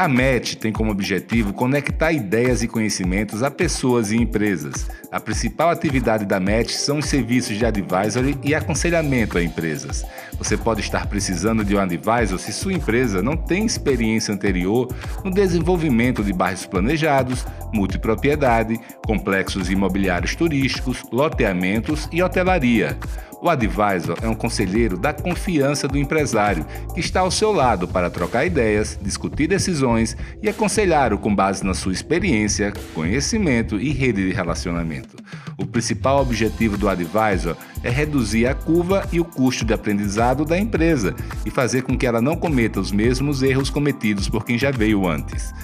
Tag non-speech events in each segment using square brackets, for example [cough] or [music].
A MET tem como objetivo conectar ideias e conhecimentos a pessoas e empresas. A principal atividade da MET são os serviços de advisory e aconselhamento a empresas. Você pode estar precisando de um advisor se sua empresa não tem experiência anterior no desenvolvimento de bairros planejados, multipropriedade, complexos imobiliários turísticos, loteamentos e hotelaria. O advisor é um conselheiro da confiança do empresário, que está ao seu lado para trocar ideias, discutir decisões e aconselhar-o com base na sua experiência, conhecimento e rede de relacionamento. O principal objetivo do advisor é reduzir a curva e o custo de aprendizado da empresa e fazer com que ela não cometa os mesmos erros cometidos por quem já veio antes.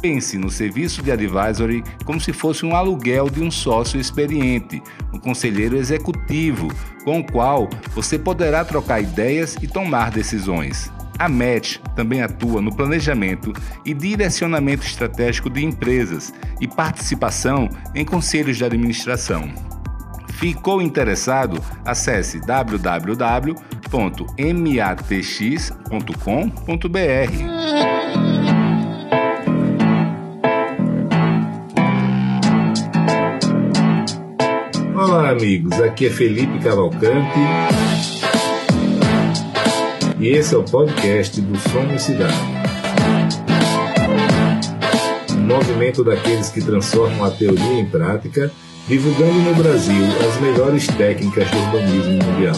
Pense no serviço de advisory como se fosse um aluguel de um sócio experiente, um conselheiro executivo, com o qual você poderá trocar ideias e tomar decisões. A MET também atua no planejamento e direcionamento estratégico de empresas e participação em conselhos de administração. Ficou interessado? Acesse www.matx.com.br. Olá, amigos. Aqui é Felipe Cavalcante. E esse é o podcast do Somos Cidade. Movimento daqueles que transformam a teoria em prática, divulgando no Brasil as melhores técnicas do urbanismo mundial.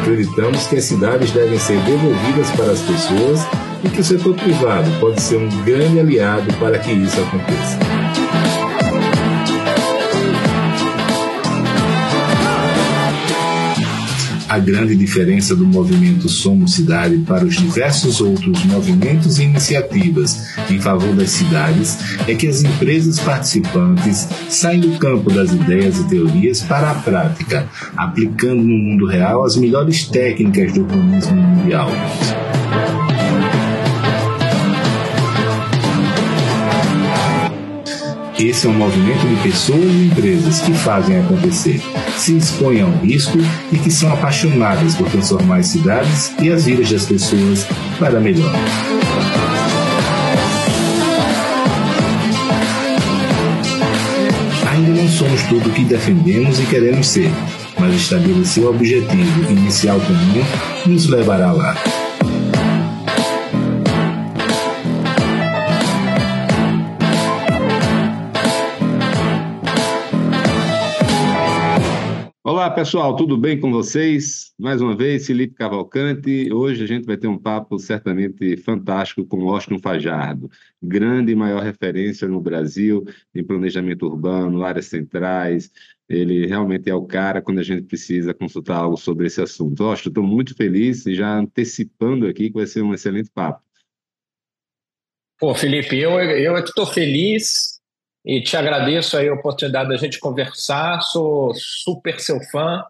Acreditamos que as cidades devem ser devolvidas para as pessoas e que o setor privado pode ser um grande aliado para que isso aconteça. A grande diferença do movimento Somos Cidade para os diversos outros movimentos e iniciativas em favor das cidades é que as empresas participantes saem do campo das ideias e teorias para a prática, aplicando no mundo real as melhores técnicas do urbanismo mundial. Esse é um movimento de pessoas e empresas que fazem acontecer, se expõem ao risco e que são apaixonadas por transformar as cidades e as vidas das pessoas para melhor. Ainda não somos tudo o que defendemos e queremos ser, mas estabelecer o objetivo inicial comum nos levará lá. Olá pessoal, tudo bem com vocês? Mais uma vez, Felipe Cavalcante. Hoje a gente vai ter um papo certamente fantástico com Washington Fajardo, grande e maior referência no Brasil em planejamento urbano, áreas centrais. Ele realmente é o cara quando a gente precisa consultar algo sobre esse assunto. Washington, estou muito feliz e já antecipando aqui que vai ser um excelente papo. Pô, Felipe, eu, eu estou feliz e te agradeço aí a oportunidade da gente conversar. Sou super seu fã,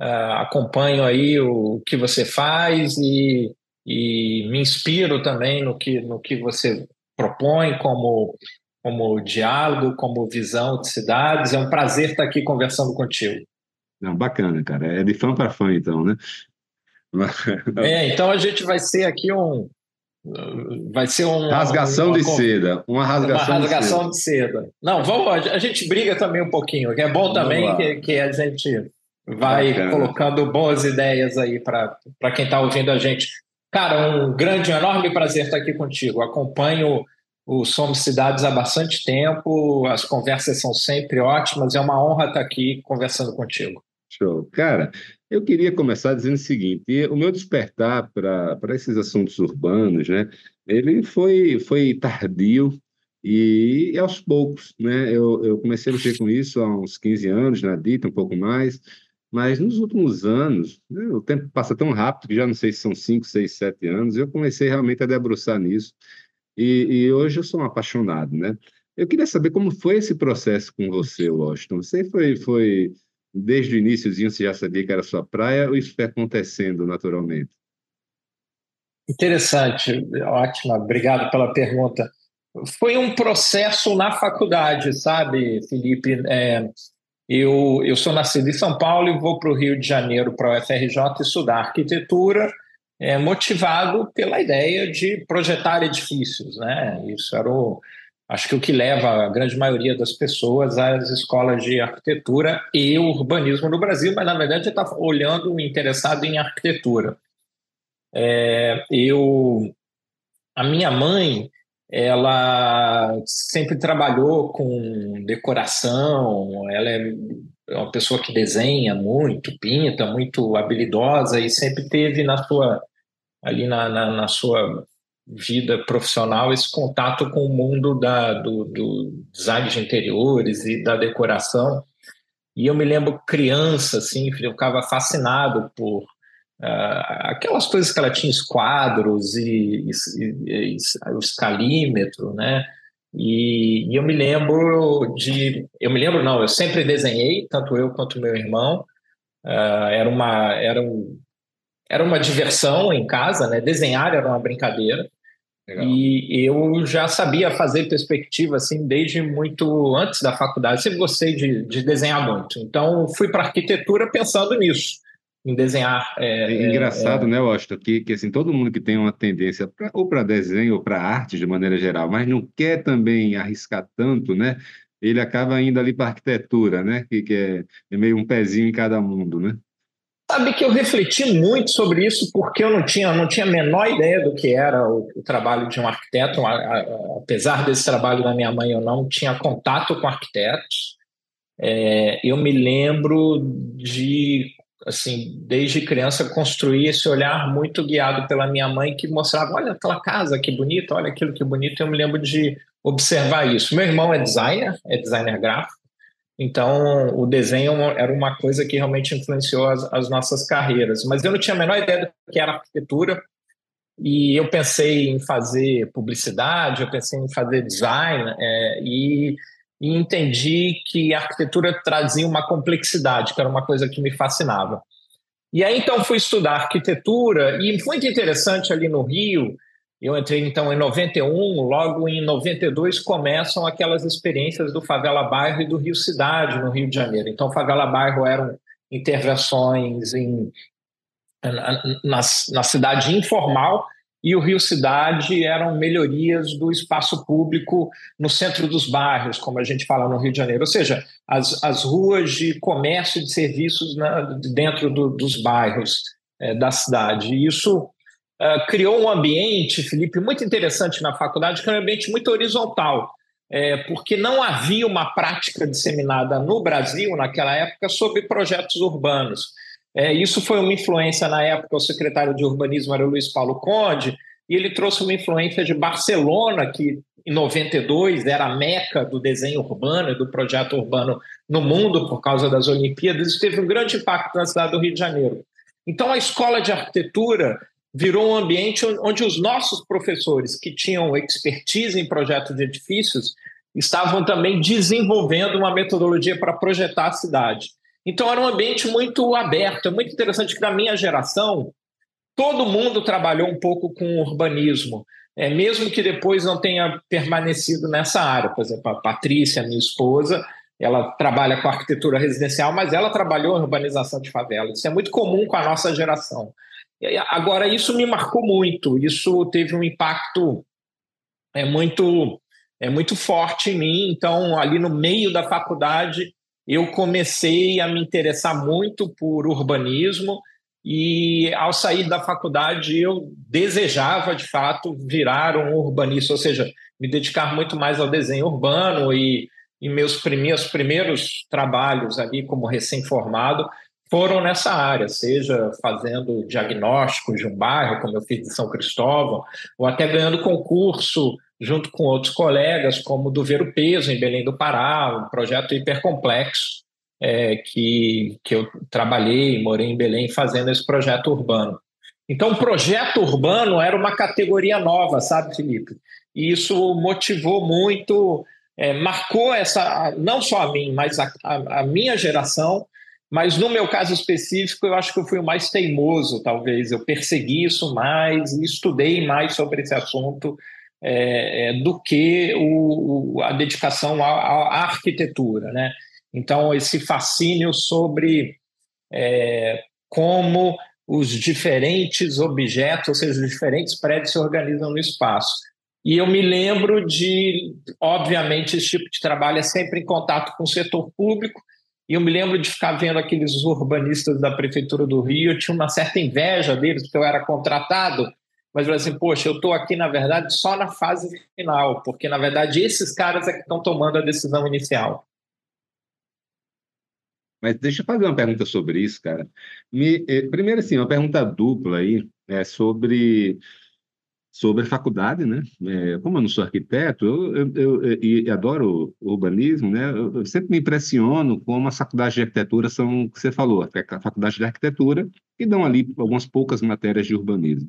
uh, acompanho aí o que você faz e, e me inspiro também no que, no que você propõe como, como diálogo, como visão de cidades. É um prazer estar aqui conversando contigo. Não, bacana, cara. É de fã para fã, então, né? É, então a gente vai ser aqui um, Vai ser um. Rasgação uma, de seda. Uma rasgação, uma rasgação de, seda. de, seda. Não, vamos, a gente briga também um pouquinho, que é bom também que, que, a gente vai Bacana. colocando boas ideias aí para quem está ouvindo a gente. Cara, um grande, um enorme prazer estar aqui contigo. Acompanho o Somos Cidades há bastante tempo, as conversas são sempre ótimas, é uma honra estar aqui conversando contigo. Show. Cara, eu queria começar dizendo o seguinte: o meu despertar para esses assuntos urbanos, né, ele foi, foi tardio e, e aos poucos. Né, eu, eu comecei a mexer com isso há uns 15 anos, na DITA, um pouco mais, mas nos últimos anos, né, o tempo passa tão rápido que já não sei se são 5, 6, 7 anos, eu comecei realmente a debruçar nisso e, e hoje eu sou um apaixonado. Né? Eu queria saber como foi esse processo com você, Washington. Você foi. foi desde o iníciozinho você já sabia que era sua praia ou isso foi acontecendo naturalmente? Interessante, ótima, obrigado pela pergunta. Foi um processo na faculdade, sabe, Felipe? É, eu, eu sou nascido em São Paulo e vou para o Rio de Janeiro, para o UFRJ, estudar arquitetura. é, motivado pela ideia de projetar edifícios, né? Isso era o, acho que o que leva a grande maioria das pessoas às escolas de arquitetura e urbanismo no Brasil, mas na verdade está olhando interessado em arquitetura. É, eu, a minha mãe, ela sempre trabalhou com decoração, ela é uma pessoa que desenha muito, pinta, muito habilidosa e sempre teve na sua ali na, na, na sua vida profissional esse contato com o mundo da, do, do, design de interiores e da decoração. E eu me lembro criança, assim, eu ficava fascinado por uh, aquelas coisas que ela tinha, os quadros e, e, e, escalímetro, né? E, e, eu me lembro de, eu me lembro não, eu sempre desenhei, tanto eu quanto meu irmão. Uh, era uma, era um, era uma diversão em casa, né? Desenhar era uma brincadeira. Legal. E eu já sabia fazer perspectiva assim desde muito antes da faculdade. Sempre gostei de, de desenhar muito. Então fui para arquitetura pensando nisso, em desenhar. É, é engraçado, é, né, Washington, que, que assim todo mundo que tem uma tendência pra, ou para desenho ou para arte de maneira geral, mas não quer também arriscar tanto, né? Ele acaba indo ali para arquitetura, né? Que, que é, é meio um pezinho em cada mundo, né? Sabe que eu refleti muito sobre isso porque eu não tinha, não tinha a menor ideia do que era o, o trabalho de um arquiteto. A, a, apesar desse trabalho da minha mãe, eu não tinha contato com arquitetos. É, eu me lembro de, assim, desde criança, construir esse olhar muito guiado pela minha mãe, que mostrava: olha aquela casa, que bonita, olha aquilo que bonito. Eu me lembro de observar isso. Meu irmão é designer, é designer gráfico. Então, o desenho era uma coisa que realmente influenciou as, as, nossas carreiras. Mas eu não tinha a menor ideia do que era arquitetura. E eu pensei em fazer publicidade, eu pensei em fazer design, é, e, e entendi que a arquitetura trazia uma complexidade, que era uma coisa que me fascinava. E aí, então, fui estudar arquitetura, e muito interessante ali no Rio, eu entrei então em 91, logo em 92 começam aquelas experiências do Favela Bairro e do Rio Cidade, no Rio de Janeiro. Então, Favela Bairro eram intervenções em, na, na, na cidade informal e o Rio Cidade eram melhorias do espaço público no centro dos bairros, como a gente fala no Rio de Janeiro, ou seja, as, as ruas de comércio e de serviços na, dentro do, dos bairros é, da cidade. E isso uh, criou um ambiente, Felipe, muito interessante na faculdade, que é um ambiente muito horizontal, é, porque não havia uma prática disseminada no Brasil, naquela época, sobre projetos urbanos. É, isso foi uma influência, na época, o secretário de urbanismo era o Luiz Paulo Conde, e ele trouxe uma influência de Barcelona, que em 92 era a meca do desenho urbano e do projeto urbano no mundo por causa das Olimpíadas. Isso teve um grande impacto na cidade do Rio de Janeiro. Então, a escola de arquitetura virou um ambiente onde os nossos professores, que tinham expertise em projeto de edifícios, estavam também desenvolvendo uma metodologia para projetar a cidade. Então era um ambiente muito aberto, é muito interessante que na minha geração todo mundo trabalhou um pouco com urbanismo, é, mesmo que depois não tenha permanecido nessa área. Por exemplo, a Patrícia, minha esposa, ela trabalha com arquitetura residencial, mas ela trabalhou em urbanização de favelas. Isso é muito comum com a nossa geração. Agora, isso me marcou muito, isso teve um impacto é, muito, é, muito forte em mim. Então, ali no meio da faculdade, eu comecei a me interessar muito por urbanismo. E ao sair da faculdade eu desejava de fato virar um urbanista, ou seja, me dedicar muito mais ao desenho urbano e, e meus primeiros, primeiros trabalhos ali como recém-formado foram nessa área, seja fazendo diagnósticos de um bairro, como eu fiz de São Cristóvão, ou até ganhando concurso junto com outros colegas, como do Ver o Peso, em Belém do Pará, um projeto hipercomplexo é, que, que eu trabalhei, morei em Belém fazendo esse projeto urbano. Então, projeto urbano era uma categoria nova, sabe, Felipe? E isso motivou muito, é, marcou essa, não só a mim, mas a, a, a minha geração, mas no meu caso específico, eu acho que eu fui o mais teimoso, talvez. Eu persegui isso mais estudei mais sobre esse assunto é, é, do que o, a dedicação à, à, arquitetura. Né? Então, esse fascínio sobre é, como os diferentes objetos, ou seja, os diferentes prédios se organizam no espaço. E eu me lembro de, obviamente, esse tipo de trabalho é sempre em contato com o setor público, e eu me lembro de ficar vendo aqueles urbanistas da Prefeitura do Rio, eu tinha uma certa inveja deles, porque eu era contratado, mas eu assim, poxa, eu estou aqui, na verdade, só na fase final, porque, na verdade, esses caras é que estão tomando a decisão inicial. Mas deixa eu fazer uma pergunta sobre isso, cara. Me, eh, primeiro, assim, uma pergunta dupla aí, é sobre sobre a faculdade, né? É, como eu não sou arquiteto, eu, eu, eu, eu adoro urbanismo, né? Eu, sempre me impressiono como as faculdades de arquitetura são, o que você falou, a faculdade de arquitetura, e dão ali algumas poucas matérias de urbanismo.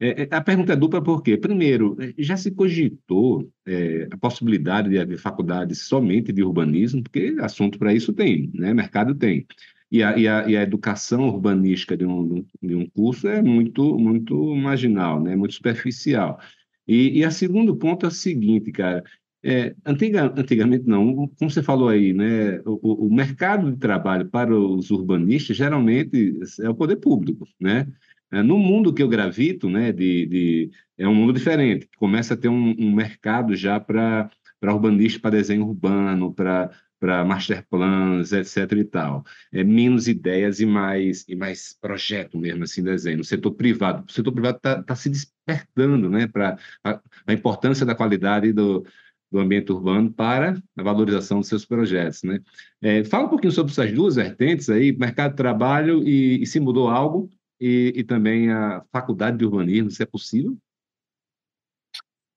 É, é, a pergunta é dupla porque, primeiro, é, já se cogitou é, a possibilidade de haver faculdades somente de urbanismo, porque assunto para isso tem, né? mercado tem. E a, e a, e a educação urbanística de um, de um curso é muito, muito marginal, né? muito superficial. E, e a segundo ponto é o seguinte, cara, é, antiga, antigamente não, como você falou aí, né, o, o mercado de trabalho para os urbanistas geralmente é o poder público, né? É, no mundo que eu gravito, né, de, de, é um mundo diferente, começa a ter um, um mercado já para urbanista, para desenho urbano, para para master plans, etc e tal. É menos ideias e mais e mais projeto mesmo assim desenho. No setor privado, o setor privado está tá se despertando, né, para a, a, importância da qualidade do, do ambiente urbano para a valorização dos seus projetos, né? É, fala um pouquinho sobre essas duas vertentes aí, mercado de trabalho e, e se mudou algo e, e também a faculdade de urbanismo, se é possível?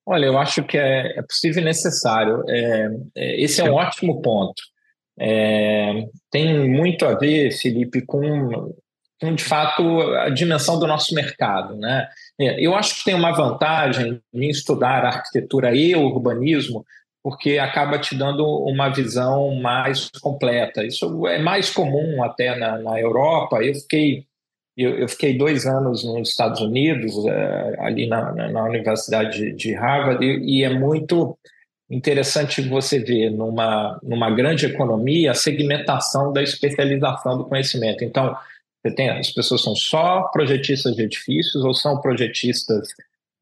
Olha, eu acho que é, é possível e necessário. É, é, esse é um ótimo ponto. É, tem muito a ver, Felipe, com, com, de fato, a dimensão do nosso mercado. Né? É, eu acho que tem uma vantagem em estudar arquitetura e urbanismo, porque acaba te dando uma visão mais completa. Isso é mais comum até na, na Europa. Eu fiquei eu, eu, fiquei dois anos nos Estados Unidos, é, ali na, na, Universidade de Harvard, e, e, é muito interessante você ver numa, numa grande economia a segmentação da especialização do conhecimento. Então, você tem, as pessoas são só projetistas de edifícios ou são projetistas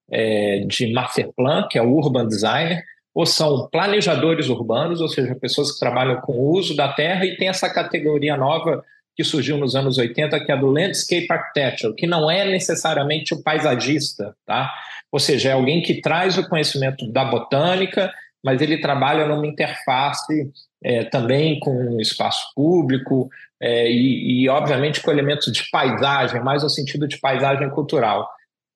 é, de master plan, que é o urban designer, ou são planejadores urbanos, ou seja, pessoas que trabalham com o uso da terra, e tem essa categoria nova que surgiu nos anos 80, que é do Landscape Architecture, que não é necessariamente o paisagista, tá? Ou seja, é alguém que traz o conhecimento da botânica, mas ele trabalha numa interface é, também com o espaço público é, e, e, obviamente, com elementos de paisagem, mais no sentido de paisagem cultural.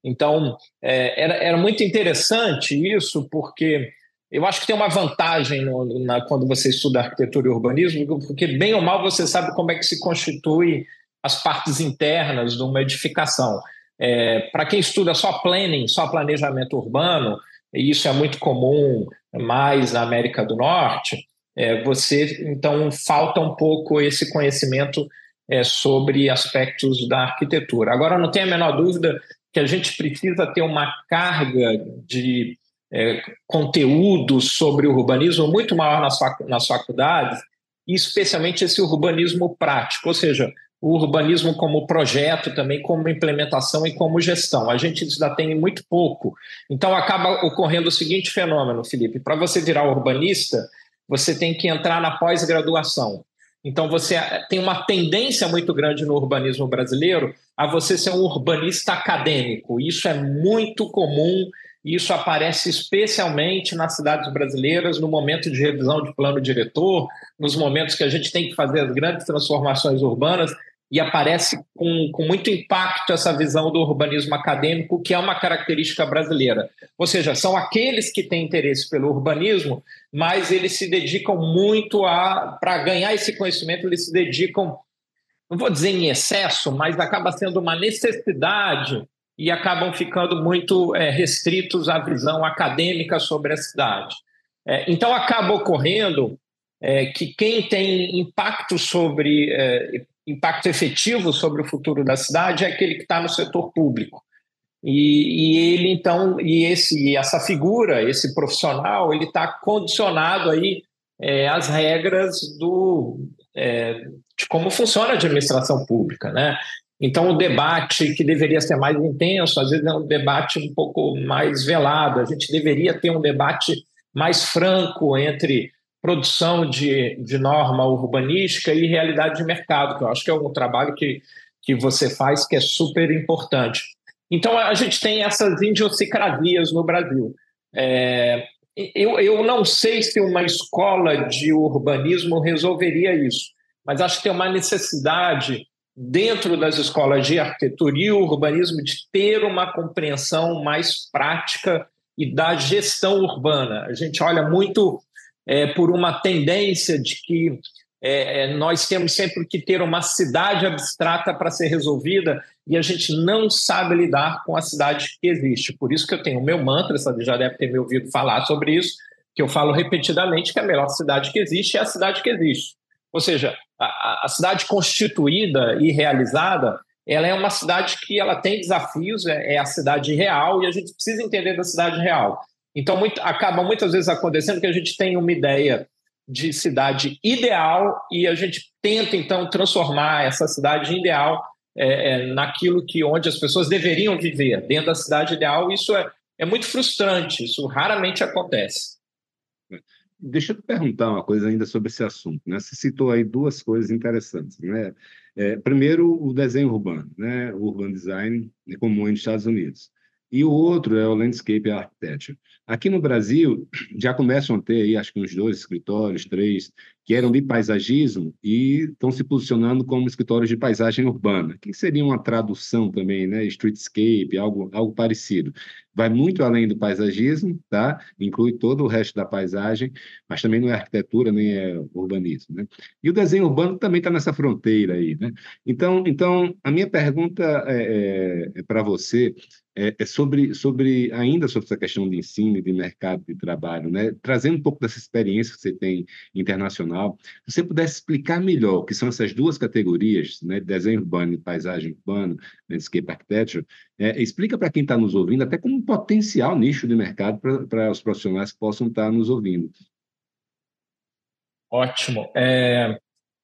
Então, é, era, era muito interessante isso, porque eu acho que tem uma vantagem no, na, quando você estuda arquitetura e urbanismo, porque bem ou mal você sabe como é que se constitui as partes internas de uma edificação. É, Para quem estuda só planning, só planejamento urbano, e isso é muito comum mais na América do Norte, é, você então falta um pouco esse conhecimento é, sobre aspectos da arquitetura. Agora, não tem a menor dúvida que a gente precisa ter uma carga de é, conteúdo sobre o urbanismo muito maior nas, fac nas faculdades, e especialmente esse urbanismo prático, ou seja, o urbanismo como projeto, também como implementação e como gestão. A gente ainda tem muito pouco. Então acaba ocorrendo o seguinte fenômeno, Felipe: para você virar urbanista, você tem que entrar na pós-graduação. Então você tem uma tendência muito grande no urbanismo brasileiro a você ser um urbanista acadêmico. Isso é muito comum isso aparece especialmente nas cidades brasileiras, no momento de revisão de plano diretor, nos momentos que a gente tem que fazer as grandes transformações urbanas, e aparece com, com muito impacto essa visão do urbanismo acadêmico, que é uma característica brasileira. Ou seja, são aqueles que têm interesse pelo urbanismo, mas eles se dedicam muito a. Para ganhar esse conhecimento, eles se dedicam, não vou dizer em excesso, mas acaba sendo uma necessidade e acabam ficando muito é, restritos à visão acadêmica sobre a cidade. É, então, acaba ocorrendo é, que quem tem impacto sobre é, impacto efetivo sobre o futuro da cidade é aquele que está no setor público. E, e, ele então e esse essa figura esse profissional ele está condicionado aí é, às regras do é, de como funciona a administração pública, né? Então, o debate que deveria ser mais intenso, às vezes é um debate um pouco mais velado. A gente deveria ter um debate mais franco entre produção de, de norma urbanística e realidade de mercado, que eu acho que é um trabalho que, que você faz que é super importante. Então, a gente tem essas idiosincrasias no Brasil. É, eu, eu não sei se uma escola de urbanismo resolveria isso, mas acho que tem uma necessidade dentro das escolas de arquitetura e urbanismo de ter uma compreensão mais prática e da gestão urbana. A gente olha muito é, por uma tendência de que é, é, nós temos sempre que ter uma cidade abstrata para ser resolvida e a gente não sabe lidar com a cidade que existe. Por isso que eu tenho o meu mantra, você já deve ter me ouvido falar sobre isso, que eu falo repetidamente que a melhor cidade que existe é a cidade que existe. Ou seja, a, a cidade constituída e realizada, ela é uma cidade que ela tem desafios, é, é a cidade real e a gente precisa entender da cidade real. Então, muito, acaba muitas vezes acontecendo que a gente tem uma ideia de cidade ideal e a gente tenta então transformar essa cidade ideal é, é, naquilo que onde as pessoas deveriam viver dentro da cidade ideal isso é, é muito frustrante isso raramente acontece deixa eu te perguntar uma coisa ainda sobre esse assunto né? Você citou aí duas coisas interessantes né? É, primeiro o desenho urbano né? O urban design comum nos Estados Unidos. E o outro é o Landscape Architecture. Aqui no Brasil, já começam a ter aí, acho que uns dois escritórios, três, que eram de paisagismo e estão se posicionando como escritórios de paisagem urbana, que seria uma tradução também, né? Streetscape, algo, algo parecido. Vai muito além do paisagismo, tá? Inclui todo o resto da paisagem, mas também não é arquitetura nem é urbanismo, né? E o desenho urbano também está nessa fronteira aí, né? Então, então a minha pergunta é, é, é para você é, é, sobre, sobre ainda sobre essa questão de ensino e de mercado de trabalho, né? Trazendo um pouco dessa experiência que você tem internacional, se você pudesse explicar melhor o que são essas duas categorias, né? Desenho urbano e paisagem urbana, landscape architecture, é, explica para quem está nos ouvindo até como um potencial nicho de mercado para os profissionais que possam estar tá nos ouvindo. Ótimo. É,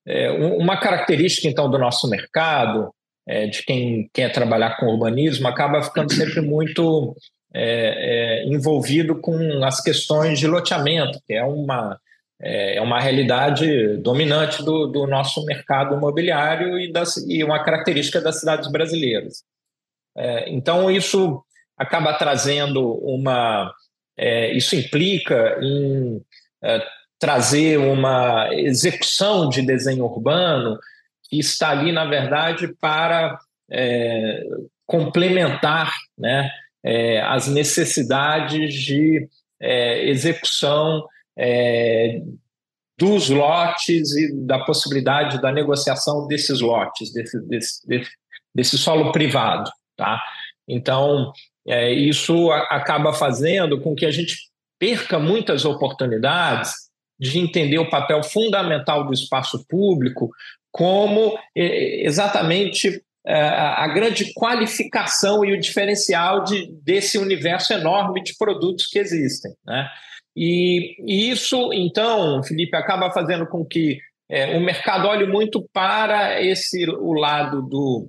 é, uma característica então do nosso mercado é, de quem quer trabalhar com urbanismo acaba ficando sempre muito é, é, envolvido com as questões de loteamento, que é uma, é, é uma realidade dominante do, do nosso mercado imobiliário e, das, e uma característica das cidades brasileiras. É, então, isso acaba trazendo uma. Isso implica em trazer uma execução de desenho urbano que está ali, na verdade, para é, complementar né, é, as necessidades de é, execução é, dos lotes e da possibilidade da negociação desses lotes, desse, desse, desse, desse solo privado. Tá? Então, é, isso acaba fazendo com que a gente perca muitas oportunidades de entender o papel fundamental do espaço público como é, exatamente é, a grande qualificação e o diferencial de, desse universo enorme de produtos que existem. Né? E, e isso, então, Felipe, acaba fazendo com que é, o mercado olhe muito para esse o lado do,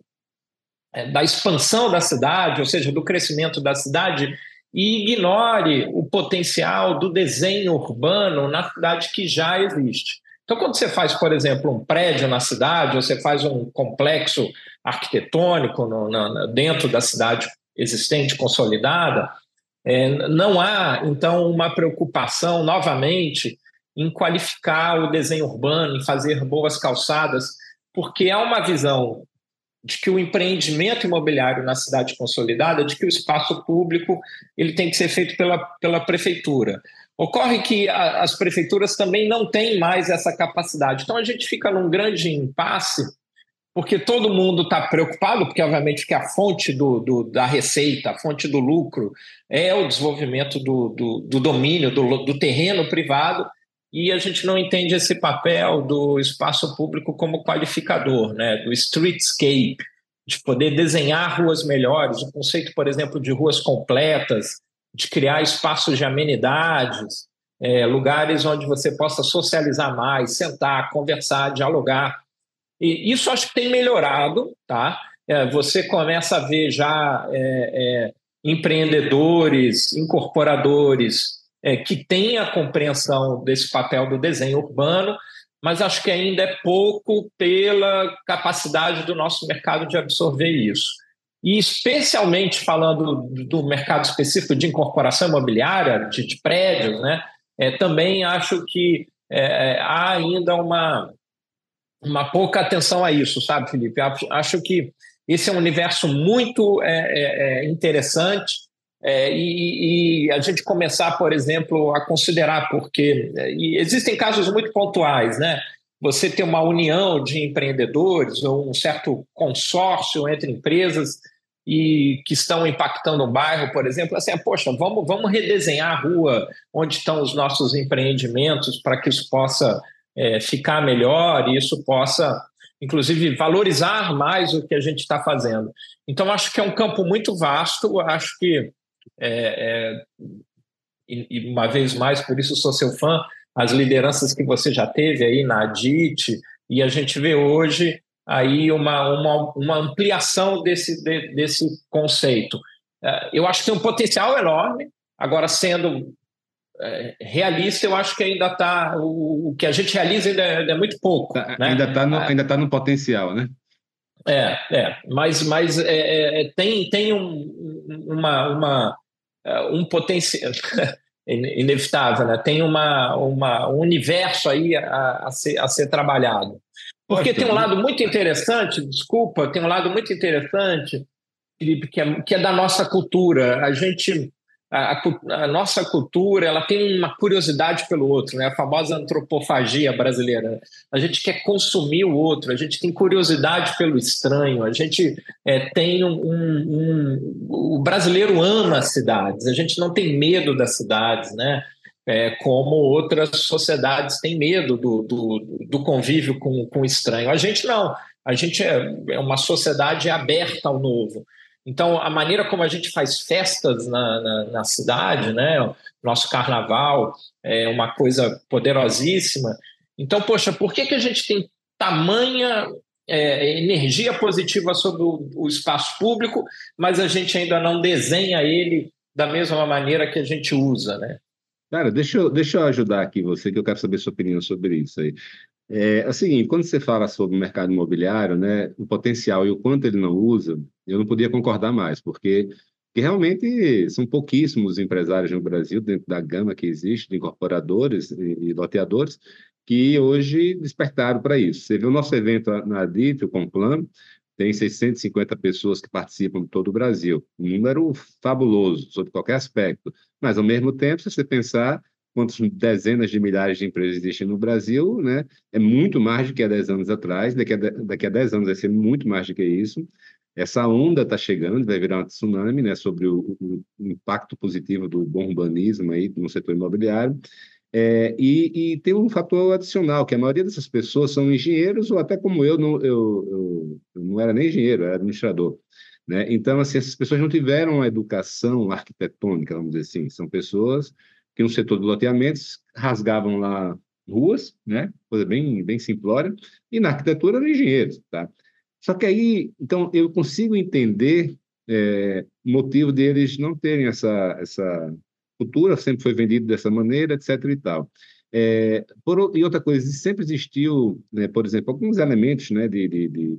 é, da expansão da cidade, ou seja, do crescimento da cidade, e ignore o potencial do desenho urbano na cidade que já existe. Então, quando você faz, por exemplo, um prédio na cidade, ou você faz um complexo arquitetônico no, dentro da cidade existente, consolidada, é, não há, então, uma preocupação, novamente, em qualificar o desenho urbano, em fazer boas calçadas, porque há uma visão de que o empreendimento imobiliário na cidade consolidada, de que o espaço público ele tem que ser feito pela, pela prefeitura. Ocorre que a, as prefeituras também não têm mais essa capacidade. Então a gente fica num grande impasse, porque todo mundo está preocupado, porque obviamente que a fonte do, do, da receita, a fonte do lucro é o desenvolvimento do, do, do domínio, do, do terreno privado, e a gente não entende esse papel do espaço público como qualificador, né? do streetscape, de poder desenhar ruas melhores, o conceito, por exemplo, de ruas completas, de criar espaços de amenidades, é, lugares onde você possa socializar mais, sentar, conversar, dialogar. E isso acho que tem melhorado, tá? é, você começa a ver já é, é, empreendedores, incorporadores é, que têm a compreensão desse papel do desenho urbano, mas acho que ainda é pouco pela capacidade do nosso mercado de absorver isso. E especialmente falando do mercado específico de incorporação imobiliária, de, de prédios, né? É, também acho que é, é, há ainda uma, uma pouca atenção a isso, sabe, Felipe? Acho, que esse é um universo muito é, é, é e, e, a gente começar, por exemplo, a considerar, porque existem casos muito pontuais, né? Você ter uma união de empreendedores ou um certo consórcio entre empresas e que estão impactando o bairro, por exemplo, assim, poxa, vamos, vamos redesenhar a rua onde estão os nossos empreendimentos para que isso possa é, ficar melhor e isso possa, inclusive, valorizar mais o que a gente está fazendo. Então, acho que é um campo muito vasto, acho que, é, é, e, uma vez mais, por isso sou seu fã, as lideranças que você já teve aí na ADIT, e a gente vê hoje aí uma, uma, uma ampliação desse, de, desse conceito. É, eu acho que tem um potencial enorme, agora sendo é, realista, eu acho que ainda está. O, o, que a gente realiza ainda é, ainda é muito pouco. Né? Ainda está no, é. ainda tá no potencial, né? É, é, mas, mas é, é, tem, tem um, uma, uma, um potencial [laughs] inevitável, né? tem uma, uma, um universo aí a, a, ser, a ser trabalhado. Porque tem um lado muito interessante, desculpa, tem um lado muito interessante, Felipe, que é, que é da nossa cultura. A gente, a, a, nossa cultura, ela tem uma curiosidade pelo outro, né? A famosa antropofagia brasileira. A gente quer consumir o outro, a gente tem curiosidade pelo estranho, a gente é, tem um, um, um, o brasileiro ama as cidades, a gente não tem medo das cidades, né? é, como outras sociedades têm medo do, do, do, convívio com, com o estranho. A gente não, a gente é, é uma sociedade aberta ao novo. Então, a maneira como a gente faz festas na, na, na cidade, né? Nosso carnaval é uma coisa poderosíssima. Então, poxa, por que, que a gente tem tamanha é, energia positiva sobre o, o, espaço público, mas a gente ainda não desenha ele da mesma maneira que a gente usa, né? Cara, deixa eu, deixa eu ajudar aqui você, que eu quero saber sua opinião sobre isso aí. É, é o seguinte, quando você fala sobre o mercado imobiliário, né, o potencial e o quanto ele não usa, eu não podia concordar mais, porque, porque realmente são pouquíssimos empresários no Brasil, dentro da gama que existe de incorporadores e, e loteadores, que hoje despertaram para isso. Você viu o nosso evento na DIT, o Complan, tem 650 pessoas que participam de todo o Brasil. Um número fabuloso, sob qualquer aspecto. Mas, ao mesmo tempo, se você pensar quantas dezenas de milhares de empresas existem no Brasil, né, é muito mais do que há 10 anos atrás. Daqui a, daqui a 10 anos vai ser muito mais do que isso. Essa onda está chegando, vai virar um tsunami né, sobre o, o, impacto positivo do bom urbanismo aí no setor imobiliário. É, e, e, tem um fator adicional, que a maioria dessas pessoas são engenheiros, ou até como eu, não, eu, eu, eu não era nem engenheiro, era administrador. Né? Então, assim, essas pessoas não tiveram uma educação arquitetônica, vamos dizer assim. São pessoas que no setor de loteamentos rasgavam lá ruas, né? coisa bem, bem simplória, e na arquitetura eram engenheiros. Tá? Só que aí, então, eu consigo entender é, motivo deles não terem essa, essa cultura sempre foi vendido dessa maneira, etc. e tal. É, por, e outra coisa, sempre existiu, né, por exemplo, alguns elementos né, de, de, de,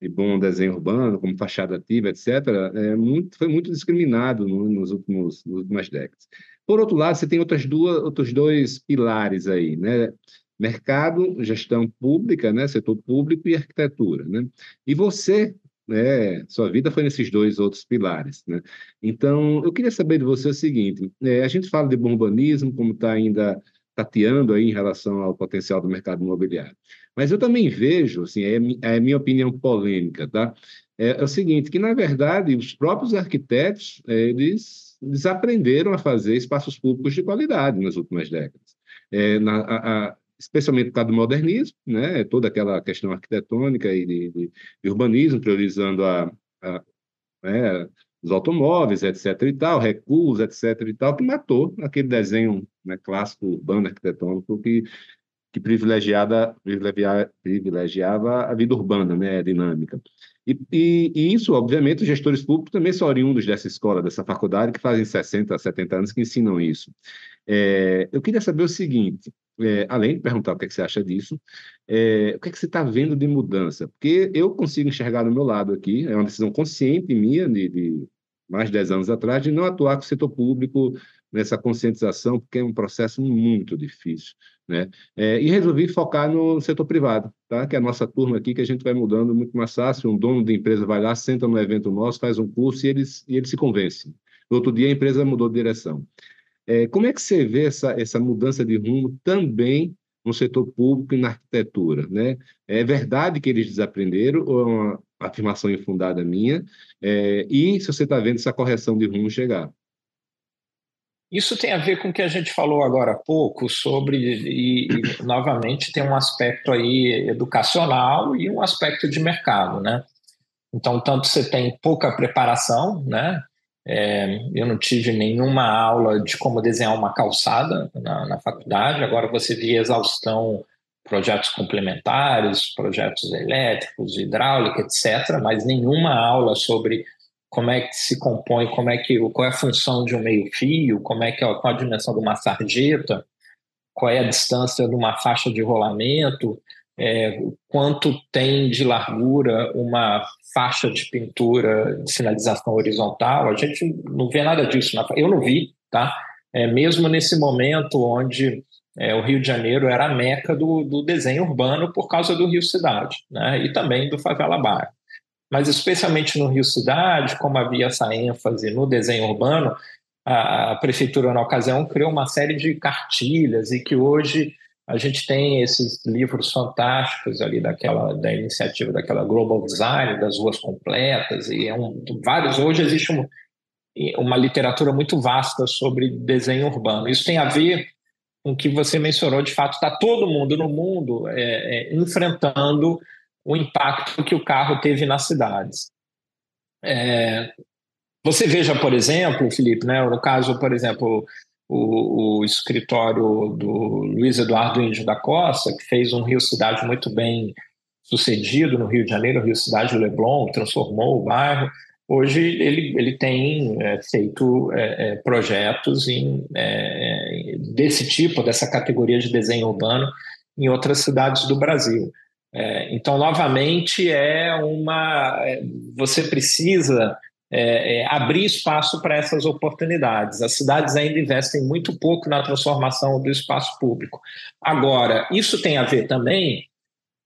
de, bom desenho urbano, como fachada ativa, etc., é, muito, foi muito discriminado no, nos, últimos, nas últimas décadas. Por outro lado, você tem outras duas, outros dois pilares aí, né? Mercado, gestão pública, né? setor público e arquitetura. Né? E você, né? Sua vida foi nesses dois outros pilares, né? Então, eu queria saber de você o seguinte: é, a gente fala de bom urbanismo, como está ainda tateando aí em relação ao potencial do mercado imobiliário. Mas eu também vejo, assim, é, é minha opinião polêmica, tá? É, é, o seguinte, que na verdade os próprios arquitetos eles desaprenderam a fazer espaços públicos de qualidade nas últimas décadas. É, na, a, a, especialmente por causa do modernismo, né? toda aquela questão arquitetônica e de, de, de urbanismo, priorizando a, a né? os automóveis, etc. e tal, recuos, etc. e tal, que matou aquele desenho né, clássico urbano arquitetônico que que privilegiava, privilegiava a vida urbana, né, dinâmica. E, e, e, isso, obviamente, os gestores públicos também são oriundos dessa escola, dessa faculdade, que fazem 60, 70 anos que ensinam isso. É, eu queria saber o seguinte, é, além de perguntar o que, é que você acha disso, é, o que, é que você está vendo de mudança? Porque eu consigo enxergar do meu lado aqui, é uma decisão consciente minha, de, de mais de 10 anos atrás, de não atuar com o setor público nessa conscientização, porque é um processo muito difícil. Né? É, e resolvi focar no setor privado, tá? que é a nossa turma aqui, que a gente vai mudando muito mais fácil. Um dono de empresa vai lá, senta no evento nosso, faz um curso e eles, e eles se convencem. No outro dia, a empresa mudou de direção. É, como é que você vê essa, essa mudança de rumo também no setor público e na arquitetura? Né? É verdade que eles desaprenderam ou é uma afirmação infundada minha? É, e se você está vendo essa correção de rumo chegar? Isso tem a ver com o que a gente falou agora há pouco sobre, e, e, novamente tem um aspecto aí educacional e um aspecto de mercado, né? Então, tanto você tem pouca preparação, né? É, eu não tive nenhuma aula de como desenhar uma calçada na, na faculdade, agora você via exaustão projetos complementares, projetos elétricos, hidráulica, etc., mas nenhuma aula sobre como é que se compõe, como é que, qual é a função de um meio-fio, como é que qual a dimensão de uma sarjeta, qual é a distância de uma faixa de rolamento, é, quanto tem de largura uma faixa de pintura de sinalização horizontal. A gente não vê nada disso. Eu não vi, tá? É, mesmo nesse momento onde é, o Rio de Janeiro era a meca do, do desenho urbano por causa do Rio Cidade, né? E também do Favela Bairro mas especialmente no Rio Cidade, como havia essa ênfase no desenho urbano, a, prefeitura na ocasião criou uma série de cartilhas e que hoje a gente tem esses livros fantásticos ali daquela da iniciativa daquela Global Design das ruas completas e é um, vários hoje existe um, uma literatura muito vasta sobre desenho urbano. Isso tem a ver com o que você mencionou, de fato, está todo mundo no mundo é, é, enfrentando o impacto que o carro teve nas cidades. É, você veja, por exemplo, Felipe, né, no caso, por exemplo, o, o, escritório do Luiz Eduardo Índio da Costa, que fez um Rio Cidade muito bem sucedido no Rio de Janeiro, Rio Cidade Leblon, transformou o bairro. Hoje ele, ele tem é, feito é, é projetos em, é, desse tipo, dessa categoria de desenho urbano, em outras cidades do Brasil. É, então, novamente, é uma. É, você precisa é, é, abrir espaço para essas oportunidades. As cidades ainda investem muito pouco na transformação do espaço público. Agora, isso tem a ver também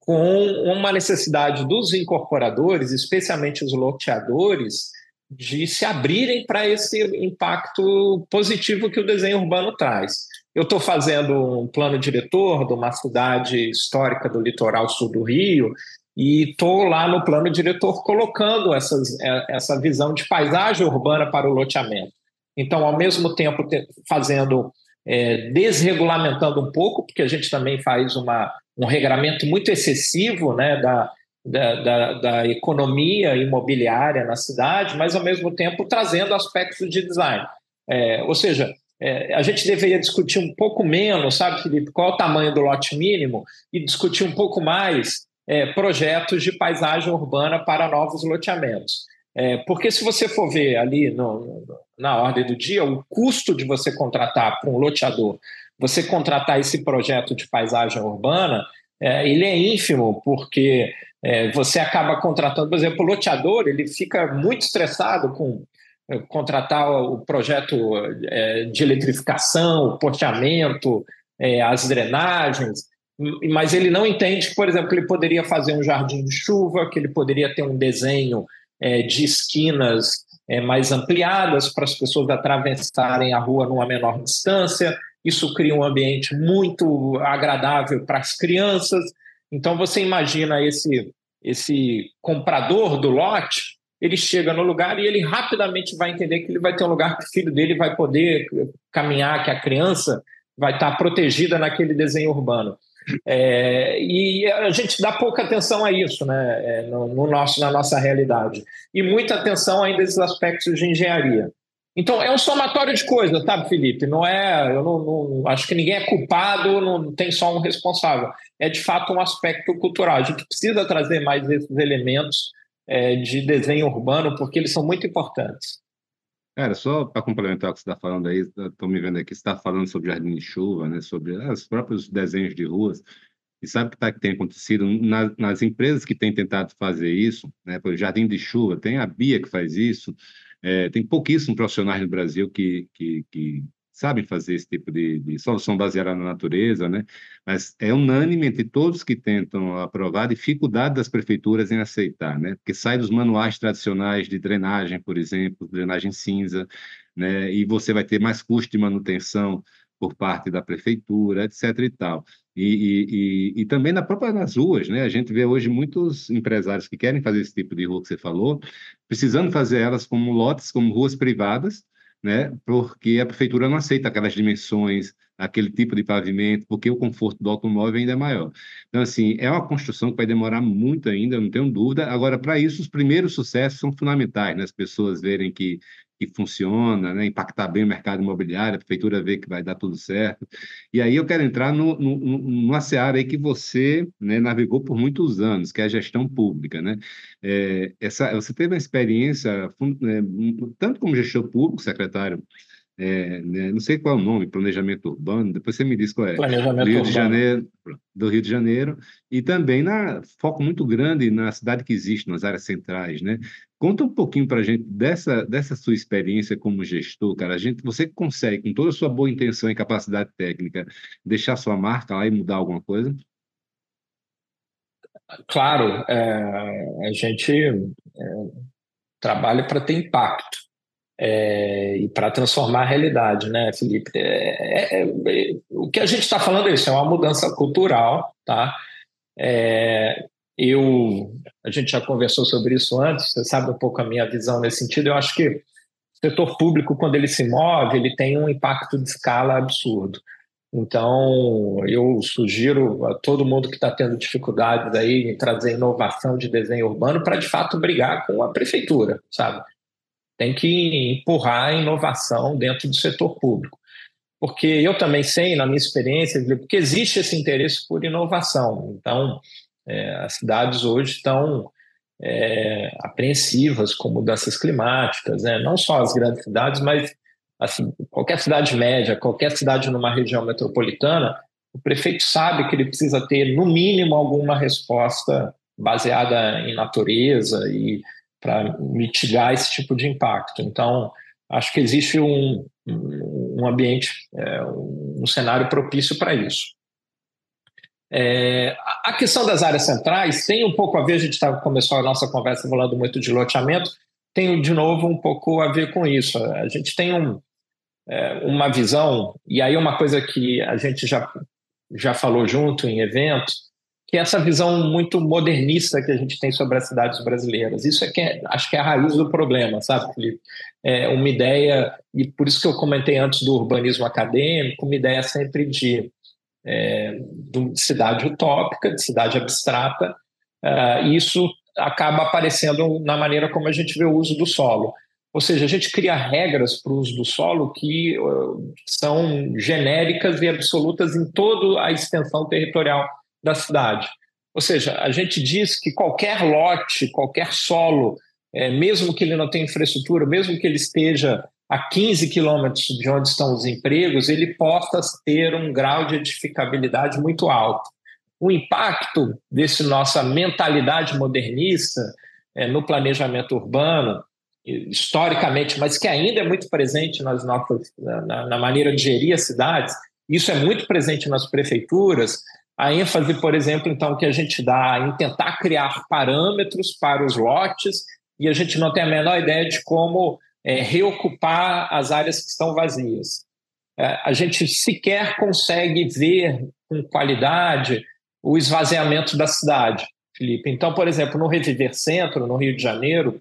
com uma necessidade dos incorporadores, especialmente os loteadores, de se abrirem para esse impacto positivo que o desenho urbano traz. Eu estou fazendo um plano diretor de uma cidade histórica do litoral sul do Rio e estou lá no plano diretor colocando essas, é, essa visão de paisagem urbana para o loteamento. Então, ao mesmo tempo, fazendo, é, desregulamentando um pouco, porque a gente também faz uma, um regramento muito excessivo né, da, da, da, da, economia imobiliária na cidade, mas ao mesmo tempo trazendo aspectos de design. É, ou seja, é, a gente deveria discutir um pouco menos, sabe, Felipe, qual o tamanho do lote mínimo e discutir um pouco mais é, projetos de paisagem urbana para novos loteamentos. É, porque se você for ver ali no, na ordem do dia, o custo de você contratar para um loteador, você contratar esse projeto de paisagem urbana, é, ele é ínfimo, porque é, você acaba contratando, por exemplo, o loteador, ele fica muito estressado com contratar o projeto é, de eletrificação, o porteamento, é, as drenagens, mas ele não entende que, por exemplo, ele poderia fazer um jardim de chuva, que ele poderia ter um desenho é, de esquinas mais ampliadas para as pessoas atravessarem a rua numa menor distância. Isso cria um ambiente muito agradável para as crianças. Então, você imagina esse, esse comprador do lote ele chega no lugar e ele rapidamente vai entender que ele vai ter um lugar que o filho dele vai poder caminhar, que a criança vai estar protegida naquele desenho urbano. É, e a gente dá pouca atenção a isso né, é, no, no, nosso, na nossa realidade. E muita atenção ainda a esses aspectos de engenharia. Então, é um somatório de coisas, sabe, Felipe? Não é. Eu não, não, acho que ninguém é culpado, não tem só um responsável. É de fato um aspecto cultural. A gente precisa trazer mais esses elementos é, de desenho urbano, porque eles são muito importantes. Cara, só para complementar o que você está falando aí, estou me vendo aqui, você está falando sobre jardim de chuva, né, sobre os próprios desenhos de ruas. E sabe o que, tá, que tem acontecido nas, nas empresas que têm tentado fazer isso? Né, por Jardim de Chuva, tem a Bia que faz isso, é, tem pouquíssimos profissionais no Brasil que, que, que sabem fazer esse tipo de, de, solução baseada na natureza, né? Mas é unânime entre todos que tentam aprovar a dificuldade das prefeituras em aceitar, né? Porque sai dos manuais tradicionais de drenagem, por exemplo, drenagem cinza, né? E você vai ter mais custo de manutenção por parte da prefeitura, etc. e tal. E, e, e, e, também na própria nas ruas, né? A gente vê hoje muitos empresários que querem fazer esse tipo de rua que você falou, precisando fazer elas como lotes, como ruas privadas, né? Porque a prefeitura não aceita aquelas dimensões, aquele tipo de pavimento, porque o conforto do automóvel ainda é maior. Então, assim, é uma construção que vai demorar muito ainda, não tenho dúvida. Agora, para isso, os primeiros sucessos são fundamentais, né? As pessoas verem que que funciona, né? impactar bem o mercado imobiliário, a prefeitura vê que vai dar tudo certo. E aí eu quero entrar no, no, numa seara aí que você né, navegou por muitos anos, que é a gestão pública. Né? É, essa, você teve uma experiência, né, tanto como gestor público, secretário é, né, não sei qual é o nome, planejamento urbano, depois você me diz qual é. Planejamento Rio urbano. de Janeiro, do Rio de Janeiro, e também na foco muito grande na cidade que existe, nas áreas centrais, né? Conta um pouquinho para a gente dessa, dessa sua experiência como gestor, cara. A gente, você consegue, com toda a sua boa intenção e capacidade técnica, deixar sua marca lá e mudar alguma coisa? Claro, é, a gente é, trabalha para ter impacto é, e para transformar a realidade, né, Felipe? É, é, é o que a gente está falando é isso, é uma mudança cultural, tá? É, eu, a gente já conversou sobre isso antes, você sabe um pouco a minha visão nesse sentido. Eu acho que o setor público, quando ele se move, ele tem um impacto de escala absurdo. Então, eu sugiro a todo mundo que está tendo dificuldades aí em trazer inovação de desenho urbano para, de fato, brigar com a prefeitura, sabe? Tem que empurrar a inovação dentro do setor público. Porque eu também sei, na minha experiência, porque existe esse interesse por inovação. Então, é, as cidades hoje estão é, apreensivas com mudanças climáticas, né? não só as grandes cidades, mas assim, qualquer cidade média, qualquer cidade numa região metropolitana, o prefeito sabe que ele precisa ter, no mínimo, alguma resposta baseada em natureza e para mitigar esse tipo de impacto. Então, acho que existe um, um ambiente, é, um cenário propício para isso. É, a questão das áreas centrais tem um pouco a ver, a gente tá, começou a nossa conversa falando muito de loteamento, tem de novo um pouco a ver com isso. A gente tem um, é, uma visão, e aí uma coisa que a gente já, já falou junto em eventos, que é essa visão muito modernista que a gente tem sobre as cidades brasileiras. Isso é que é, acho que é a raiz do problema, sabe, Felipe? É uma ideia, e por isso que eu comentei antes do urbanismo acadêmico, uma ideia sempre de, é, de cidade utópica, de cidade abstrata, uh, e isso acaba aparecendo na maneira como a gente vê o uso do solo. Ou seja, a gente cria regras para o uso do solo que uh, são genéricas e absolutas em toda a extensão territorial da cidade. Ou seja, a gente diz que qualquer lote, qualquer solo, é, mesmo que ele não tenha infraestrutura, mesmo que ele esteja a 15 quilômetros de onde estão os empregos, ele possa ter um grau de edificabilidade muito alto. O impacto desse nossa mentalidade modernista é, no planejamento urbano, historicamente, mas que ainda é muito presente nas nossas, na, na maneira de gerir as cidades, isso é muito presente nas prefeituras, a ênfase, por exemplo, então, que a gente dá em tentar criar parâmetros para os lotes e a gente não tem a menor ideia de como é, reocupar as áreas que estão vazias. É, a gente sequer consegue ver com qualidade o esvaziamento da cidade, Felipe. Então, por exemplo, no Reviver Centro, no Rio de Janeiro,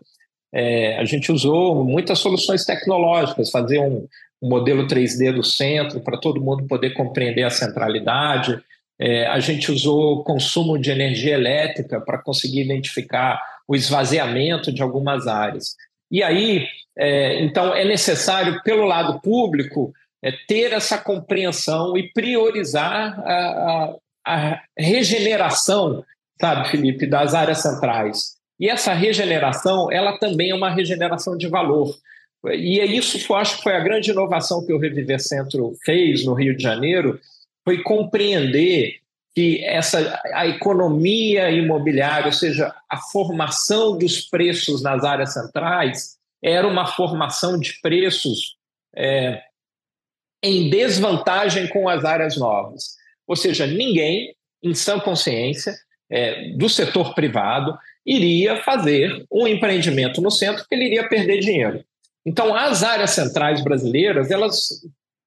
é, a gente usou muitas soluções tecnológicas, fazer um, um modelo 3D do centro para todo mundo poder compreender a centralidade, é, a gente usou consumo de energia elétrica para conseguir identificar o esvaziamento de algumas áreas. E aí É, então, é necessário, pelo lado público, é, ter essa compreensão e priorizar a, a, a regeneração, sabe, Felipe, das áreas centrais. E essa regeneração, ela também é uma regeneração de valor. E é isso que eu acho que foi a grande inovação que o Reviver Centro fez no Rio de Janeiro, foi compreender que essa a economia imobiliária, ou seja, a formação dos preços nas áreas centrais, era uma formação de preços é, em desvantagem com as áreas novas. Ou seja, ninguém, em sã consciência, é, do setor privado, iria fazer um empreendimento no centro que ele iria perder dinheiro. Então, as áreas centrais brasileiras, elas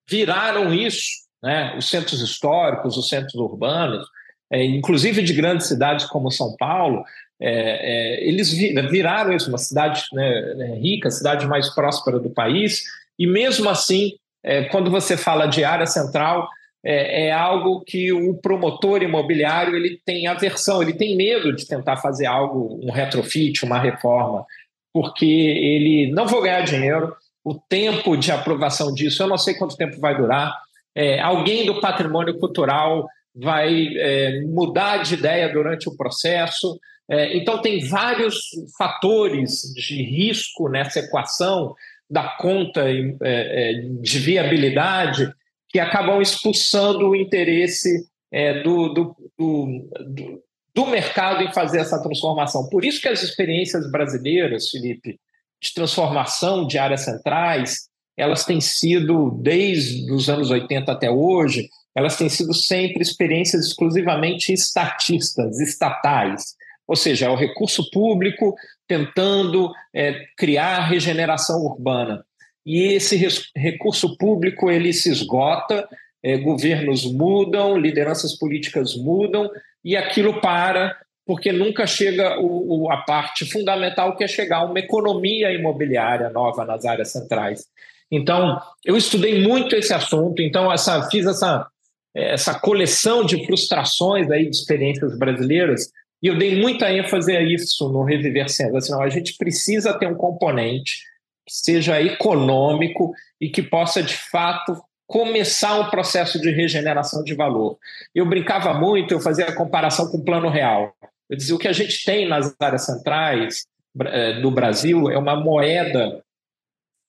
viraram isso né? os centros históricos, os centros urbanos, é, inclusive de grandes cidades como São Paulo, é, é, eles viraram isso, uma cidade né, né, rica, cidade mais próspera do país, e mesmo assim, é, quando você fala de área central, é, é, algo que o promotor imobiliário ele tem aversão, ele tem medo de tentar fazer algo, um retrofit, uma reforma, porque ele não vou ganhar dinheiro, o tempo de aprovação disso, eu não sei quanto tempo vai durar, é, alguém do patrimônio cultural vai é, mudar de ideia durante o processo. É, então, tem vários fatores de risco nessa equação da conta é, é, de viabilidade que acabam expulsando o interesse é, do, do, do, do mercado em fazer essa transformação. Por isso que as experiências brasileiras, Felipe, de transformação de áreas centrais, elas têm sido, desde os anos 80 até hoje, elas têm sido sempre experiências exclusivamente estatistas, estatais. Ou seja, é o recurso público tentando é, criar regeneração urbana. E esse recurso público ele se esgota, é, governos mudam, lideranças políticas mudam, e aquilo para, porque nunca chega o, o, a parte fundamental que é chegar a uma economia imobiliária nova nas áreas centrais. Então, eu estudei muito esse assunto, então essa, fiz essa, essa coleção de frustrações aí de experiências brasileiras e eu dei muita ênfase a isso no Reviver Sendo. Assim, não, a gente precisa ter um componente que seja econômico e que possa, de fato, começar um processo de regeneração de valor. Eu brincava muito, eu fazia a comparação com o plano real. Eu dizia, o que a gente tem nas áreas centrais eh, do Brasil é uma moeda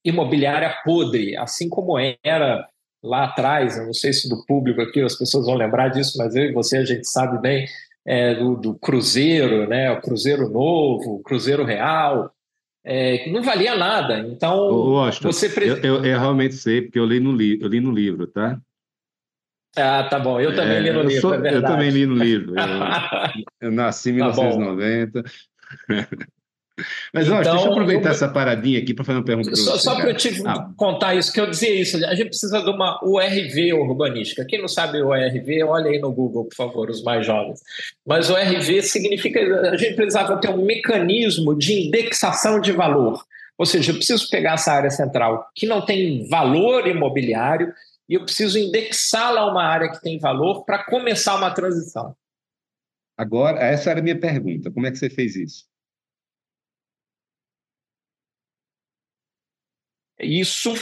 imobiliária podre, assim como era lá atrás, eu não sei se do público aqui as pessoas vão lembrar disso, mas eu e você a gente sabe bem é, do, do, Cruzeiro, né, o Cruzeiro Novo, o Cruzeiro Real, é, não valia nada. Então, Ô, você eu, eu, eu, realmente sei, porque eu li no, li, eu li no livro, tá? Ah, tá bom. Eu também é, li no livro, sou, é Eu também li no livro. Eu, [laughs] eu nasci em 1990. Mas, então, deixa eu aproveitar eu... essa paradinha aqui para fazer uma pergunta para Só, só para eu te ah. contar isso, que eu dizia isso, a gente precisa de uma URV urbanística. Quem não sabe o URV, olha aí no Google, por favor, os mais jovens. Mas o URV significa, a gente precisava ter um mecanismo de indexação de valor. Ou seja, eu preciso pegar essa área central que não tem valor imobiliário e eu preciso indexá-la a uma área que tem valor para começar uma transição. Agora, essa era a minha pergunta. Como é que você fez isso? Isso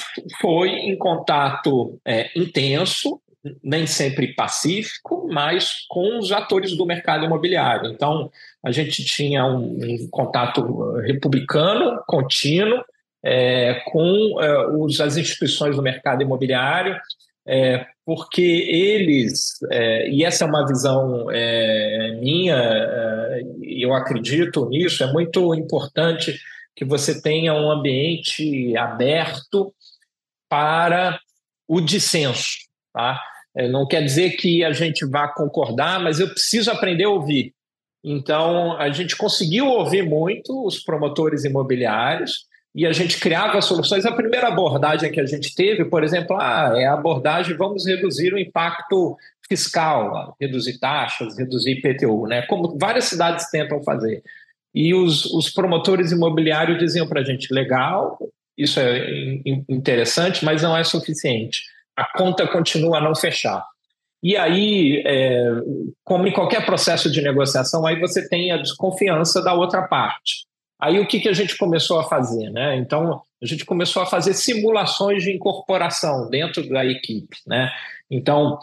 foi em contato é, intenso, nem sempre pacífico, mas com os atores do mercado imobiliário. Então, a gente tinha um, um contato republicano contínuo é, com é, os, as instituições do mercado imobiliário, é, porque eles, é, e essa é uma visão é, minha, e eu acredito nisso, é muito importante que você tenha um ambiente aberto para o dissenso. Tá? É, não quer dizer que a gente vá concordar, mas eu preciso aprender a ouvir. Então, a gente conseguiu ouvir muito os promotores imobiliários e a gente criava soluções. A primeira abordagem que a gente teve, por exemplo, ah, é a abordagem vamos reduzir o impacto fiscal, reduzir taxas, reduzir IPTU, né? como várias cidades tentam fazer. E os, os promotores imobiliários diziam para a gente: legal, isso é interessante, mas não é suficiente. A conta continua a não fechar. E aí, é, como em qualquer processo de negociação, aí você tem a desconfiança da outra parte. Aí o que, que a gente começou a fazer? Né? Então, a gente começou a fazer simulações de incorporação dentro da equipe. Né? Então,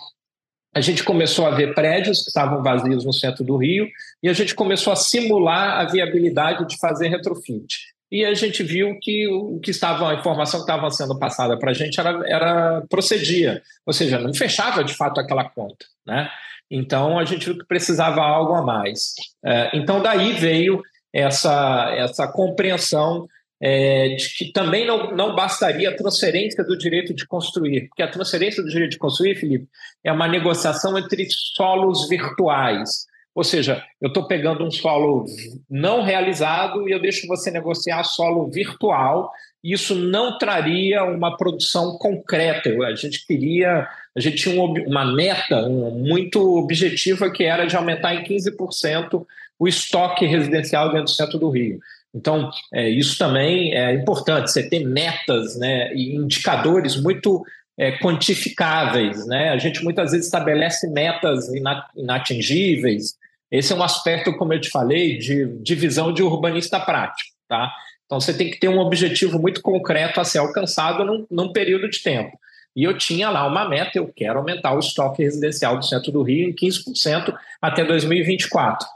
a gente começou a ver prédios que estavam vazios no centro do Rio e a gente começou a simular a viabilidade de fazer retrofit. E a gente viu que o que estava, a informação que estava sendo passada para a gente era, era procedia, ou seja, não fechava de fato aquela conta. Né? Então a gente viu que precisava algo a mais. É, então daí veio essa, essa compreensão é, de que também não, não bastaria a transferência do direito de construir, porque a transferência do direito de construir, Felipe, é uma negociação entre solos virtuais. Ou seja, eu estou pegando um solo não realizado e eu deixo você negociar solo virtual. Isso não traria uma produção concreta. A gente queria, a gente tinha uma meta muito objetiva que era de aumentar em 15% o estoque residencial dentro do centro do Rio. Então, é, isso também é importante, você ter metas né, e indicadores muito é, quantificáveis. Né? A gente muitas vezes estabelece metas inatingíveis. Esse é um aspecto, como eu te falei, de divisão de urbanista prático. Tá? Então, você tem que ter um objetivo muito concreto a ser alcançado num, num período de tempo. E eu tinha lá uma meta, eu quero aumentar o estoque residencial do centro do Rio em 15% até 2024.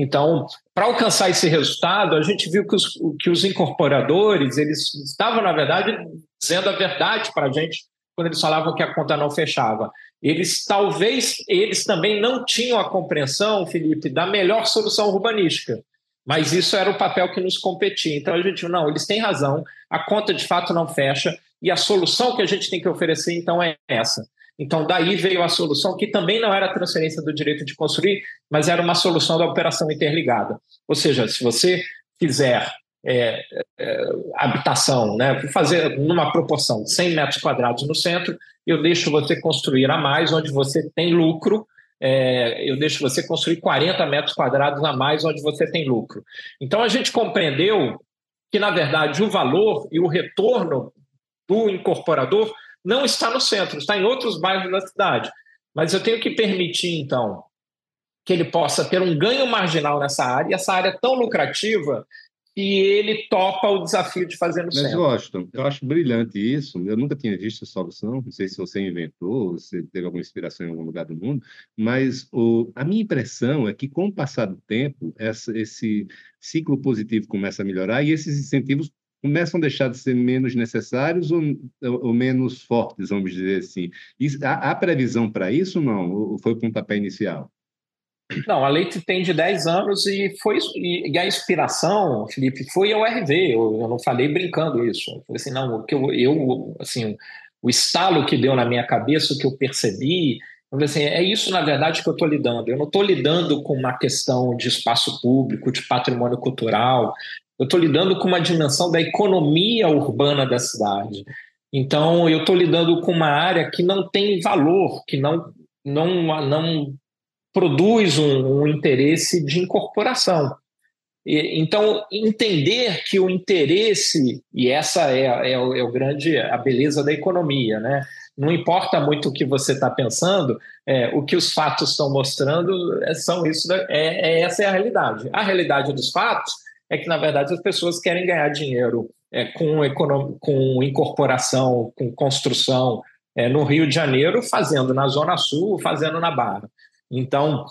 Então, para alcançar esse resultado, a gente viu que os, que os incorporadores eles estavam, na verdade, dizendo a verdade para a gente quando eles falavam que a conta não fechava. Eles talvez eles também não tinham a compreensão, Felipe, da melhor solução urbanística. Mas isso era o papel que nos competia. Então a gente, não, eles têm razão, a conta de fato não fecha, e a solução que a gente tem que oferecer, então, é essa. Então, daí veio a solução, que também não era transferência do direito de construir, mas era uma solução da operação interligada. Ou seja, se você quiser é, é, habitação, né, fazer numa proporção de 100 metros quadrados no centro, eu deixo você construir a mais, onde você tem lucro, é, eu deixo você construir 40 metros quadrados a mais, onde você tem lucro. Então, a gente compreendeu que, na verdade, o valor e o retorno do incorporador não está no centro, está em outros bairros da cidade. Mas eu tenho que permitir, então, que ele possa ter um ganho marginal nessa área, e essa área é tão lucrativa que ele topa o desafio de fazer no Mas, centro. Washington, eu acho brilhante isso. Eu nunca tinha visto essa solução. Não sei se você inventou, se teve alguma inspiração em algum lugar do mundo, mas o, a minha impressão é que, com o passar do tempo, essa, esse ciclo positivo começa a melhorar e esses incentivos começam a deixar de ser menos necessários ou, ou menos fortes, vamos dizer assim. Isso, há, há, previsão para isso não? Ou foi o pontapé inicial? Não, a lei tem de 10 anos e foi e, a inspiração, Felipe, foi a URV. Eu, eu não falei brincando isso. Eu falei assim, não, o que eu, eu assim, o estalo que deu na minha cabeça, o que eu percebi, assim, é isso na verdade que eu estou lidando. Eu não estou lidando com uma questão de espaço público, de patrimônio cultural, eu estou lidando com uma dimensão da economia urbana da cidade. Então, eu estou lidando com uma área que não tem valor, que não, não, não produz um, um interesse de incorporação. E, então, entender que o interesse, e essa é, é, é, o grande, a beleza da economia, né? Não importa muito o que você está pensando, é, o que os fatos estão mostrando é, são isso, é, é, essa é a realidade. A realidade dos fatos é que, na verdade, as pessoas querem ganhar dinheiro é, com, com incorporação, com construção é, no Rio de Janeiro, fazendo na Zona Sul, fazendo na Barra. Então,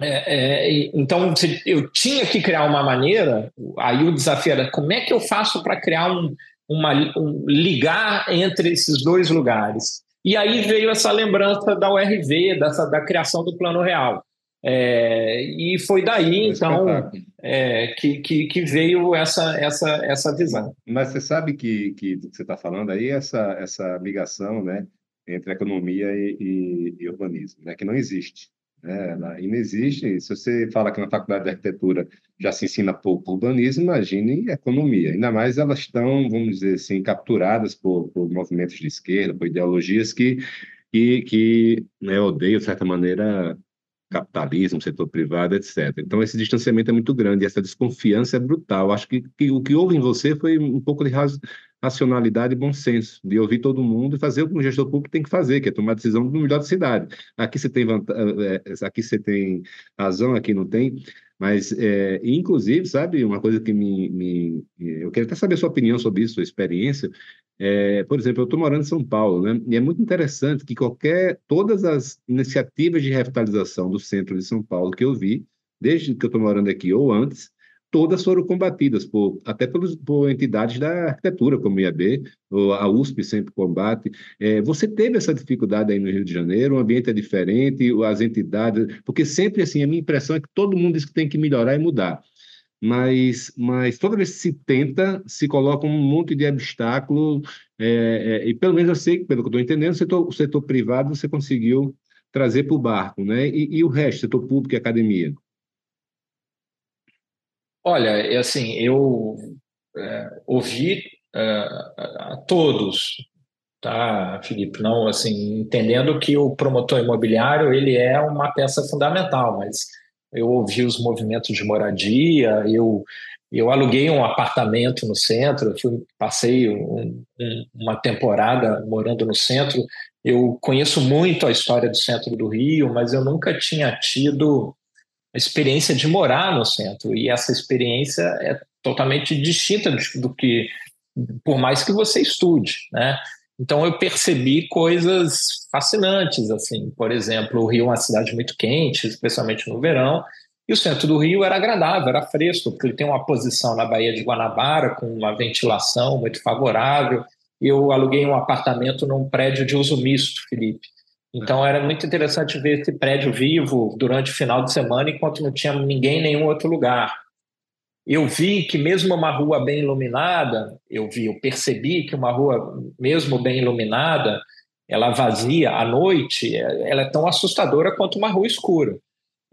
é, então eu tinha que criar uma maneira, aí o desafio era como é que eu faço para criar um, uma, um, ligar entre esses dois lugares. E aí veio essa lembrança da URV, dessa, da criação do Plano Real. É, e foi daí, então, é, que, que, que, veio essa, essa, essa visão. Mas você sabe que, que você está falando aí, essa, essa ligação né, entre economia e, e, e urbanismo, né, que não existe. Né, e não existe, se você fala que na faculdade de arquitetura já se ensina pouco urbanismo, imagine economia. Ainda mais elas estão, vamos dizer assim, capturadas por, por movimentos de esquerda, por ideologias que, que, que né, odeiam, de certa maneira, capitalismo, setor privado, etc. Então, esse distanciamento é muito grande, essa desconfiança é brutal. Acho que, que o que houve em você foi um pouco de racionalidade e bom senso, de ouvir todo mundo e fazer o que o gestor público tem que fazer, que é tomar decisão no melhor da cidade. Aqui você tem, é, é, aqui você tem razão, aqui não tem, mas, é, inclusive, sabe, uma coisa que me, me, Eu quero até saber a sua opinião sobre isso, sua experiência. É, por exemplo, eu estou morando em São Paulo, né? E é muito interessante que qualquer, todas as iniciativas de revitalização do centro de São Paulo que eu vi, desde que eu estou morando aqui ou antes, todas foram combatidas por, até pelos, por entidades da arquitetura, como o IAB, a USP sempre combate. É, você teve essa dificuldade aí no Rio de Janeiro, o ambiente é diferente, as entidades, porque sempre assim, a minha impressão é que todo mundo diz que tem que melhorar e mudar. Mas, mas toda vez que se tenta, se coloca um monte de obstáculo, é, é, e pelo menos eu sei, pelo que estou entendendo, o setor, o setor privado você conseguiu trazer para o barco, né? E, e o resto, setor público e academia? Olha, é assim, eu é, ouvi é, a todos, tá, Felipe? Não, assim, entendendo que o promotor imobiliário ele é uma peça fundamental, mas eu ouvi os movimentos de moradia, eu eu aluguei um apartamento no centro, fui, passei um, um, uma temporada morando no centro. Eu conheço muito a história do centro do Rio, mas eu nunca tinha tido experiência de morar no centro. E essa experiência é totalmente distinta do que, por mais que você estude, né? Então eu percebi coisas fascinantes, assim, por exemplo, o Rio é uma cidade muito quente, especialmente no verão, e o centro do Rio era agradável, era fresco, porque ele tem uma posição na Baía de Guanabara com uma ventilação muito favorável. Eu aluguei um apartamento num prédio de uso misto, Felipe. Então era muito interessante ver esse prédio vivo durante o final de semana, enquanto não tinha ninguém em nenhum outro lugar. Eu vi que mesmo uma rua bem iluminada, eu vi, eu percebi que uma rua mesmo bem iluminada, ela vazia à noite, ela é tão assustadora quanto uma rua escura.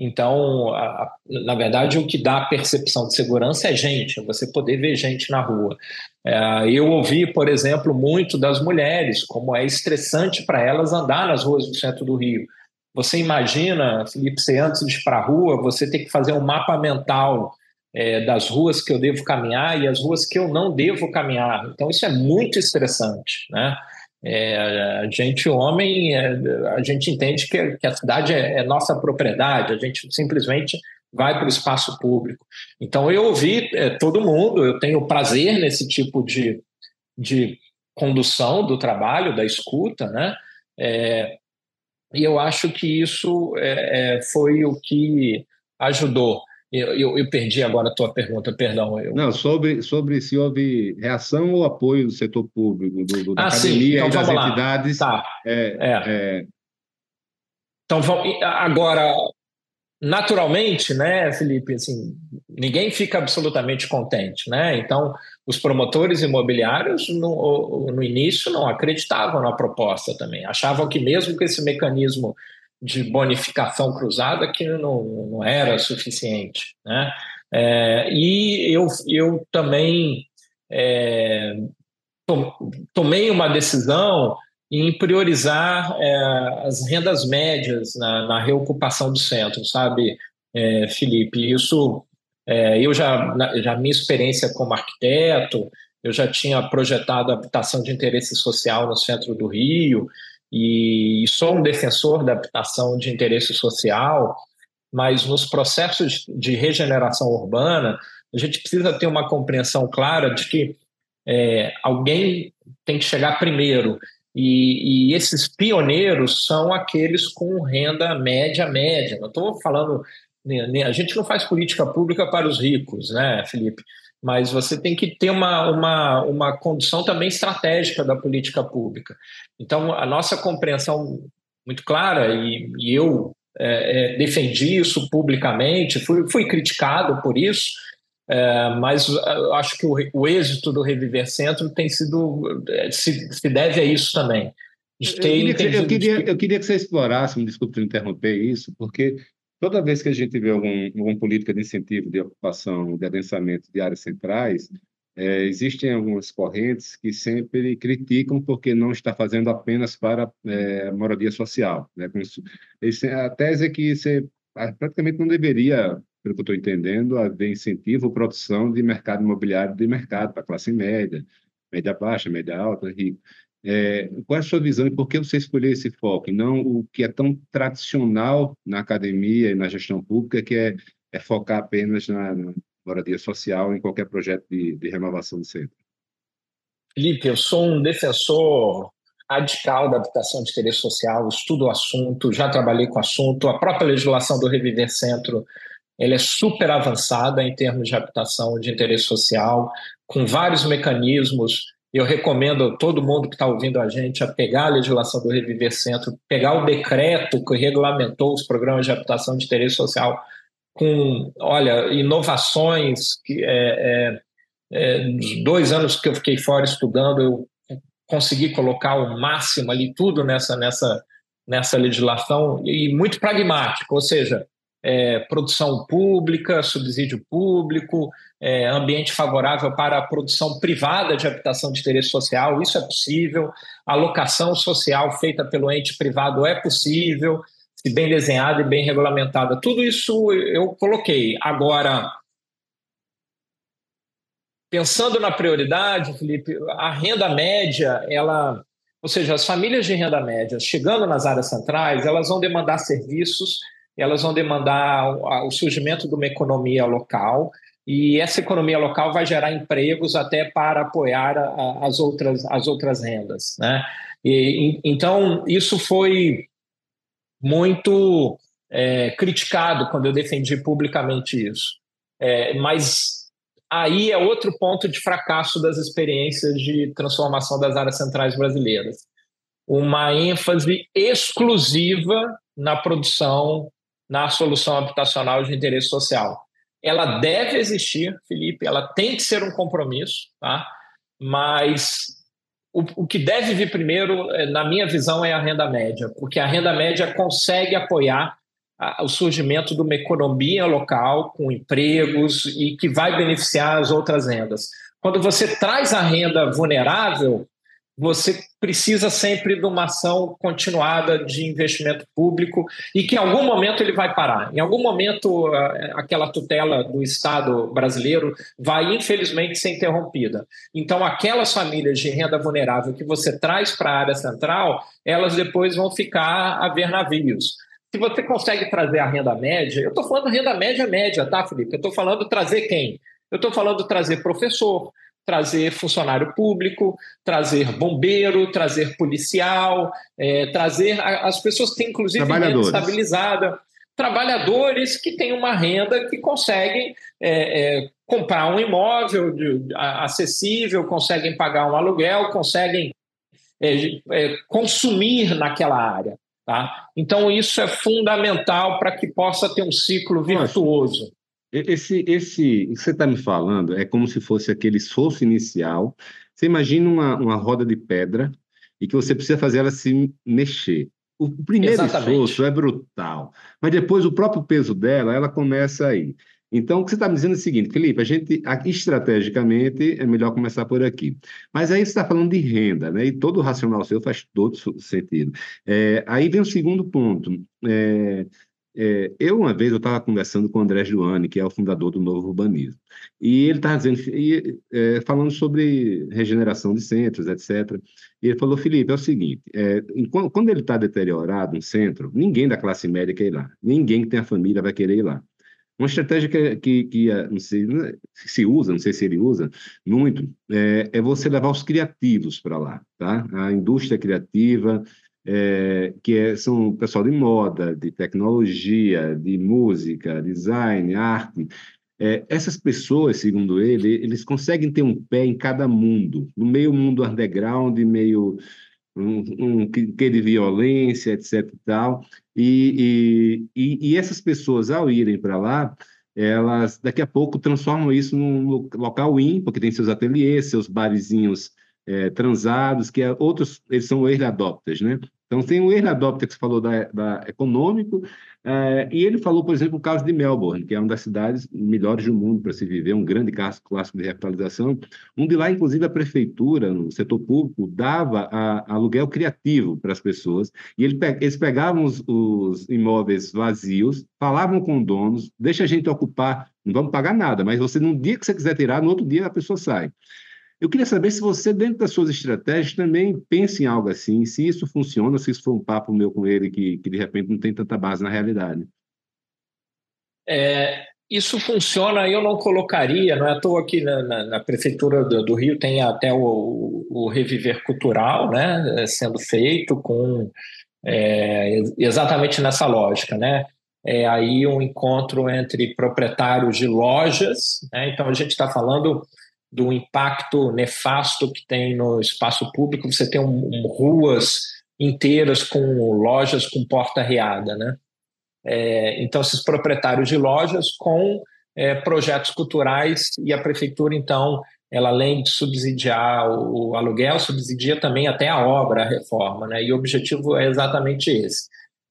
Então, a, a, na verdade, o que dá a percepção de segurança é gente, é você poder ver gente na rua. É, eu ouvi, por exemplo, muito das mulheres, como é estressante para elas andar nas ruas do centro do Rio. Você imagina, Felipe, você antes de ir para a rua, você tem que fazer um mapa mental é, das ruas que eu devo caminhar e as ruas que eu não devo caminhar. Então, isso é muito estressante, né? É, a gente, homem, é, a gente entende que, que a cidade é, é, nossa propriedade, a gente simplesmente vai para o espaço público. Então, eu ouvi é, todo mundo, eu tenho prazer nesse tipo de, de condução do trabalho, da escuta, né? É, e eu acho que isso é, foi o que ajudou. Eu, eu, eu, perdi agora a tua pergunta, perdão. Eu... Não, sobre, sobre se houve reação ou apoio do setor público, do, do da ah, academia então, e das lá. entidades. Tá. É, é. É... Então, agora, naturalmente, né, Felipe, assim, ninguém fica absolutamente contente, né? Então, os promotores imobiliários no, no início não acreditavam na proposta também, achavam que mesmo com esse mecanismo de bonificação cruzada que não, não era suficiente. Né? É, e eu, eu também é, tomei uma decisão em priorizar é, as rendas médias na, na, reocupação do centro, sabe, é, Felipe? Isso, é, eu já, já minha experiência como arquiteto, eu já tinha projetado habitação de interesse social no centro do Rio, e sou um defensor da habitação de interesse social, mas nos processos de regeneração urbana, a gente precisa ter uma compreensão clara de que é, alguém tem que chegar primeiro. E, e, esses pioneiros são aqueles com renda média, média. Não estou falando. A gente não faz política pública para os ricos, né, Felipe? Mas você tem que ter uma, uma, uma condução também estratégica da política pública. Então, a nossa compreensão muito clara, e, e eu é, é, defendi isso publicamente, fui, fui criticado por isso, é, mas acho que o, o, êxito do Reviver Centro tem sido é, se, se deve a isso também. Eu queria, eu, queria, eu queria que você explorasse, me desculpe te interromper isso, porque Toda vez que a gente vê algum, alguma política de incentivo de ocupação, de adensamento de áreas centrais, é, existem algumas correntes que sempre criticam porque não está fazendo apenas para é, moradia social. Né? A tese é que você praticamente não deveria, pelo que eu estou entendendo, haver incentivo ou produção de mercado imobiliário de mercado para classe média. média baixa, média alta, rico. É, qual é a sua visão e por que você escolheu esse foco, e não o que é tão tradicional na academia e na gestão pública, que é, é focar apenas na, na moradia social em qualquer projeto de, de renovação do centro? Felipe, eu sou um defensor radical da habitação de interesse social, estudo o assunto, já trabalhei com o assunto. A própria legislação do Reviver Centro ela é super avançada em termos de habitação de interesse social, com vários mecanismos. Eu recomendo todo mundo que está ouvindo a gente a pegar a legislação do Reviver Centro, pegar o decreto que regulamentou os programas de habitação de interesse social, com, olha, inovações que é, é, é, nos dois anos que eu fiquei fora estudando, eu consegui colocar o máximo ali, tudo nessa, nessa, nessa legislação, e muito pragmático, ou seja, é, produção pública, subsídio público, é, ambiente favorável para a produção privada de habitação de interesse social, isso é possível, alocação social feita pelo ente privado é possível, se bem desenhada e bem regulamentada. Tudo isso eu coloquei. Agora, Pensando na prioridade, Felipe, a renda média, ela, ou seja, as famílias de renda média chegando nas áreas centrais, elas vão demandar serviços, elas vão demandar o surgimento de uma economia local e essa economia local vai gerar empregos até para apoiar as outras as outras rendas, né? E, então isso foi muito é, criticado quando eu defendi publicamente isso, é, mas aí é outro ponto de fracasso das experiências de transformação das áreas centrais brasileiras. Uma ênfase exclusiva na produção, na solução habitacional de interesse social. Ela deve existir, Felipe, ela tem que ser um compromisso, tá? mas o, o que deve vir primeiro, eh, na minha visão, é a renda média, porque a renda média consegue apoiar o surgimento de uma economia local com empregos e que vai beneficiar as outras rendas. Quando você traz a renda vulnerável, você precisa sempre de uma ação continuada de investimento público e que em algum momento ele vai parar. Em algum momento, aquela tutela do Estado brasileiro vai, infelizmente, ser interrompida. Então, aquelas famílias de renda vulnerável que você traz para a área central, elas depois vão ficar a ver navios se você consegue trazer a renda média, eu estou falando renda média média, tá, Felipe? Eu estou falando trazer quem? Eu estou falando trazer professor, trazer funcionário público, trazer bombeiro, trazer policial, é, trazer as pessoas que têm, inclusive, renda estabilizada, trabalhadores que têm uma renda que conseguem é, é, comprar um imóvel de, acessível, conseguem pagar um aluguel, conseguem é, é, consumir naquela área. Tá? Então, isso é fundamental para que possa ter um ciclo virtuoso. Esse, esse, que você está me falando é como se fosse aquele esforço inicial. Você imagina uma, uma roda de pedra e que você precisa fazer ela se mexer. O primeiro Exatamente. esforço é brutal, mas depois o próprio peso dela, ela começa aí. Então, o que você está me dizendo é o seguinte, Felipe, a gente, estrategicamente, é melhor começar por aqui. Mas aí você está falando de renda, né? E todo o racional seu faz todo sentido. É, aí vem o segundo ponto. É, é, eu, uma vez, eu estava conversando com o André Joane, que é o fundador do Novo Urbanismo, e ele estava dizendo, e, é, falando sobre regeneração de centros, etc. E ele falou, Felipe, é o seguinte, é, quando ele está deteriorado um centro, ninguém da classe média quer ir lá, ninguém que tem a família vai querer ir lá. Uma estratégia que, que, que é, não sei, se usa, não sei se ele usa muito, é, é você levar os criativos para lá, tá? A indústria criativa, é, que é, são pessoal de moda, de tecnologia, de música, design, arte. É, essas pessoas, segundo ele, eles conseguem ter um pé em cada mundo, no meio mundo underground, meio um, um que de violência, etc. E, tal. E, e, e essas pessoas, ao irem para lá, elas daqui a pouco transformam isso num local in, porque tem seus ateliês, seus barizinhos é, transados, que é, outros, eles são early adopters, né? Então, tem o early adopter que você falou da, da econômico, é, e ele falou, por exemplo, o caso de Melbourne, que é uma das cidades melhores do mundo para se viver, um grande caso clássico de revitalização, onde lá, inclusive, a prefeitura, no setor público, dava a, aluguel criativo para as pessoas, e ele, eles pegavam os, os imóveis vazios, falavam com donos, deixa a gente ocupar, não vamos pagar nada, mas você, no dia que você quiser tirar, no outro dia a pessoa sai. Eu queria saber se você, dentro das suas estratégias, também pensa em algo assim, se isso funciona, se isso foi um papo meu com ele que, que de repente não tem tanta base na realidade. É, isso funciona, eu não colocaria, não é à toa que na, na, na Prefeitura do, do, Rio tem até o, o, Reviver Cultural né, sendo feito com é, exatamente nessa lógica, né? É aí um encontro entre proprietários de lojas, né? então a gente está falando do impacto nefasto que tem no espaço público, você tem um, um, ruas inteiras com lojas com porta riada, né? É, então, esses proprietários de lojas com é, projetos culturais e a prefeitura, então, ela além de subsidiar o, o, aluguel, subsidia também até a obra, a reforma, né? E o objetivo é exatamente esse.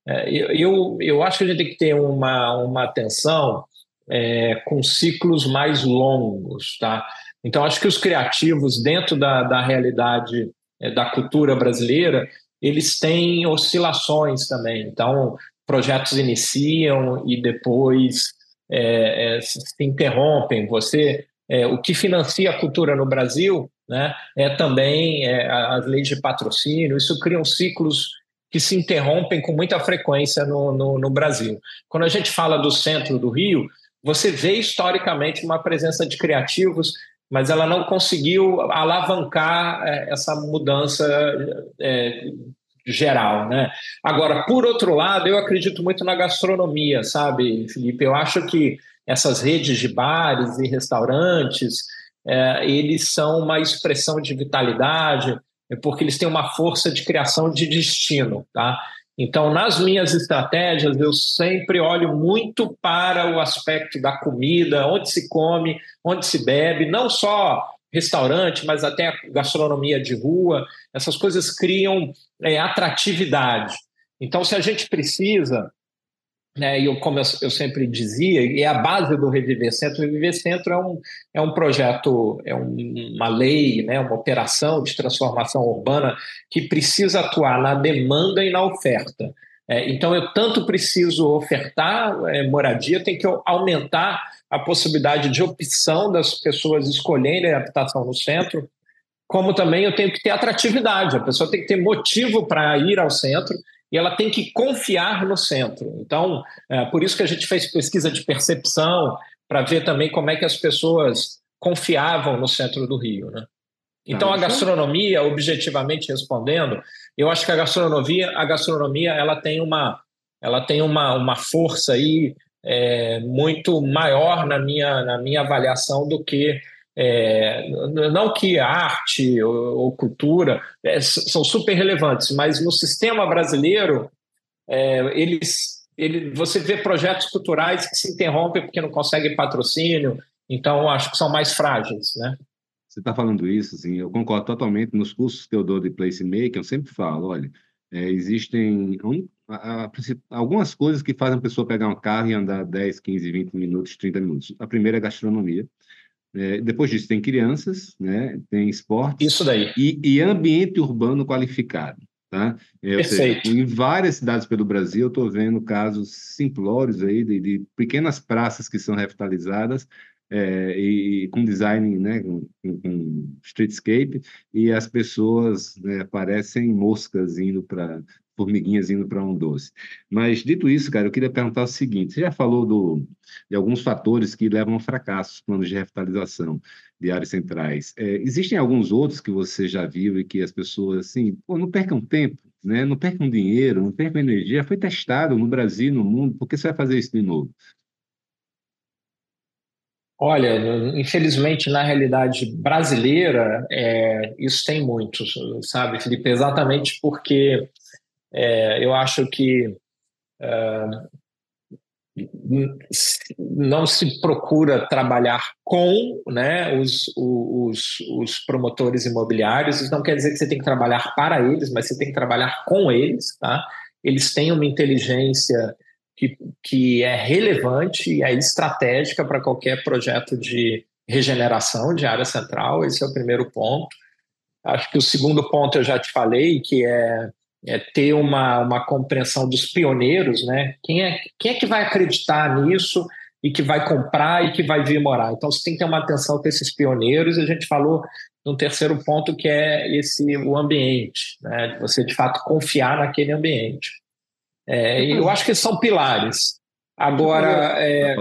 É, eu, eu acho que a gente tem que ter uma, uma atenção é, com ciclos mais longos, tá? Então, acho que os criativos, dentro da, da realidade é, da cultura brasileira, eles têm oscilações também. Então, projetos iniciam e depois é, é, se interrompem. Você, é, o que financia a cultura no Brasil, né, é também é, as leis de patrocínio. Isso cria ciclos que se interrompem com muita frequência no, no, no Brasil. Quando a gente fala do centro do Rio, você vê historicamente uma presença de criativos mas ela não conseguiu alavancar é, essa mudança é, geral, né? Agora, por outro lado, eu acredito muito na gastronomia, sabe, Felipe? Eu acho que essas redes de bares e restaurantes, é, eles são uma expressão de vitalidade, é porque eles têm uma força de criação de destino, tá? Então, nas minhas estratégias, eu sempre olho muito para o aspecto da comida, onde se come, onde se bebe, não só restaurante, mas até gastronomia de rua, essas coisas criam é, atratividade. Então, se a gente precisa, né, e eu, como eu, eu, sempre dizia, e é a base do Reviver Centro, o Reviver Centro é um, é um projeto, é um, uma lei, né, uma operação de transformação urbana que precisa atuar na demanda e na oferta. É, então, eu tanto preciso ofertar é, moradia, tem que aumentar a possibilidade de opção das pessoas escolherem a habitação no centro, como também eu tenho que ter atratividade. A pessoa tem que ter motivo para ir ao centro e ela tem que confiar no centro. Então, é por isso que a gente fez pesquisa de percepção para ver também como é que as pessoas confiavam no centro do Rio, né? Então, a gastronomia, objetivamente respondendo, eu acho que a gastronomia, a gastronomia, ela tem uma, ela tem uma, uma força aí é, muito maior na minha, na minha avaliação do que é, não que arte ou, ou cultura é, são super relevantes, mas no sistema brasileiro é, eles, ele, você vê projetos culturais que se interrompem porque não conseguem patrocínio, então acho que são mais frágeis, né? Você está falando isso, assim, eu concordo totalmente. Nos cursos que eu dou de placemaking, eu sempre falo, olha, é, existem um, a, a, algumas coisas que fazem a pessoa pegar um carro e andar 10, 15, 20 minutos, 30 minutos. A primeira é gastronomia. É, depois disso, tem crianças, né? tem esporte. Isso daí. E, e ambiente urbano qualificado. Tá? É, Perfeito. Seja, em várias cidades pelo Brasil, eu estou vendo casos simplórios aí de, de, pequenas praças que são revitalizadas é, e com design, né, com, com streetscape, e as pessoas né, parecem moscas indo para formiguinhas indo para um doce. Mas dito isso, cara, eu queria perguntar o seguinte: você já falou do, de alguns fatores que levam ao fracasso os planos de revitalização de áreas centrais. É, existem alguns outros que você já viu e que as pessoas assim, pô, não percam tempo, né? Não percam dinheiro, não percam energia. Foi testado no Brasil, no mundo. Por que você vai fazer isso de novo? Olha, infelizmente, na realidade brasileira, é, isso tem muito, sabe, Felipe? Exatamente porque é, eu acho que é, não se procura trabalhar com né, os, os, os, promotores imobiliários, isso não quer dizer que você tem que trabalhar para eles, mas você tem que trabalhar com eles. Tá? Eles têm uma inteligência que, que é relevante e é estratégica para qualquer projeto de regeneração de área central. Esse é o primeiro ponto. Acho que o segundo ponto eu já te falei, que é, é ter uma, uma compreensão dos pioneiros, né? Quem é, quem é que vai acreditar nisso e que vai comprar e que vai vir morar. Então você tem que ter uma atenção com esses pioneiros. A gente falou um terceiro ponto que é esse o ambiente, né? Você de fato confiar naquele ambiente. É, eu acho que são pilares. Agora, é,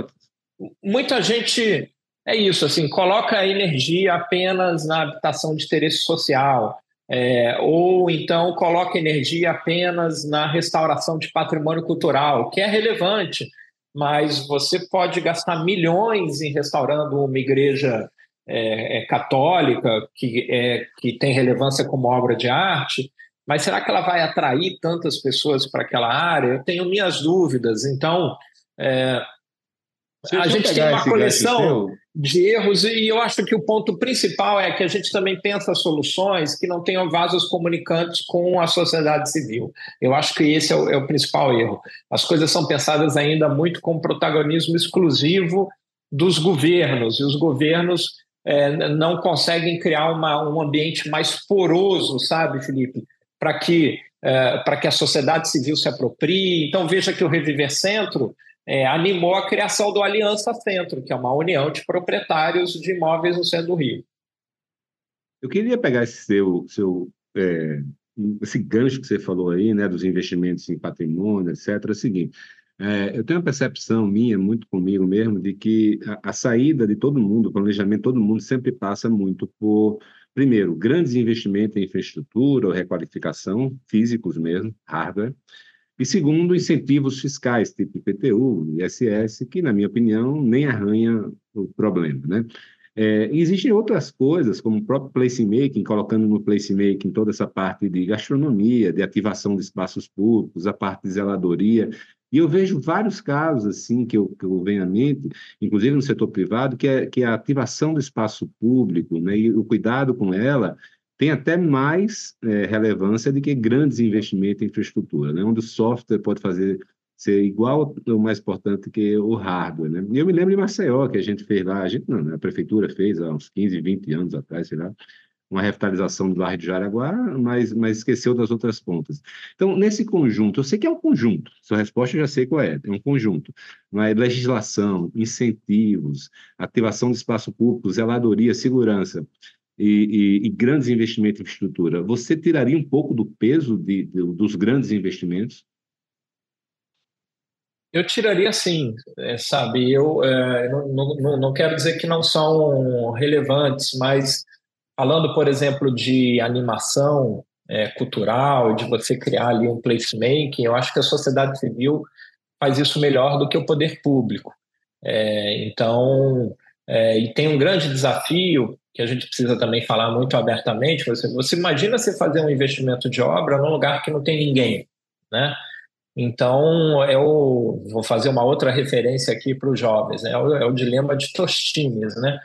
muita gente é isso, assim, coloca a energia apenas na habitação de interesse social, é, ou então coloca energia apenas na restauração de patrimônio cultural, que é relevante, mas você pode gastar milhões em restaurando uma igreja é, é, católica que, é, que tem relevância como obra de arte, mas será que ela vai atrair tantas pessoas para aquela área? Eu tenho minhas dúvidas. Então, a gente tem uma coleção de erros e eu acho que o ponto principal é que a gente também pensa soluções que não tenham vasos comunicantes com a sociedade civil. Eu acho que esse é o, é o principal erro. As coisas são pensadas ainda muito com protagonismo exclusivo dos governos e os governos é, não conseguem criar uma, um ambiente mais poroso, sabe, Felipe, para que é, para que a sociedade civil se aproprie. Então veja que o Reviver Centro é, animou a criação do Aliança Centro, que é uma união de proprietários de imóveis no centro do Rio. Eu queria pegar esse seu, seu é, esse gancho que você falou aí, né, dos investimentos em patrimônio, etc. É o seguinte: é, eu tenho uma percepção minha, muito comigo mesmo, de que a, a saída de todo mundo, o planejamento todo mundo sempre passa muito por primeiro, grandes investimentos em infraestrutura ou requalificação, físicos mesmo, hardware, e segundo, incentivos fiscais, tipo IPTU, ISS, que, na minha opinião, nem arranha o problema, né? É, existem outras coisas, como o próprio placemaking, colocando no placemaking toda essa parte de gastronomia, de ativação de espaços públicos, a parte de zeladoria, e eu vejo vários casos assim que eu, que eu venho à mente, inclusive no setor privado, que é, que é a ativação do espaço público né, e o cuidado com ela tem até mais é, relevância do que grandes investimentos em infraestrutura, né, onde o software pode fazer ser igual ou mais importante que o hardware. Né? E eu me lembro de Maceió, que a gente fez lá, a gente não, né, a prefeitura fez há uns 15, 20 anos atrás, sei lá, uma revitalização do Largo de Jaraguá, mas, mas esqueceu das outras pontas. Então, nesse conjunto, eu sei que é um conjunto, sua resposta eu já sei qual é, é um conjunto, mas legislação, incentivos, ativação de espaço público, zeladoria, segurança, e, e, e, grandes investimentos em infraestrutura, você tiraria um pouco do peso de, de, dos grandes investimentos? Eu tiraria sim, é, sabe? Eu é, não, não, não quero dizer que não são relevantes, mas falando, por exemplo, de animação é, cultural, de você criar ali um placemaking, eu acho que a sociedade civil faz isso melhor do que o poder público. É, então, é, e tem um grande desafio que a gente precisa também falar muito abertamente. Você, você imagina você fazer um investimento de obra num lugar que não tem ninguém, né? Então, eu vou fazer uma outra referência aqui para os jovens, né? É o, é o dilema de Tostines, né?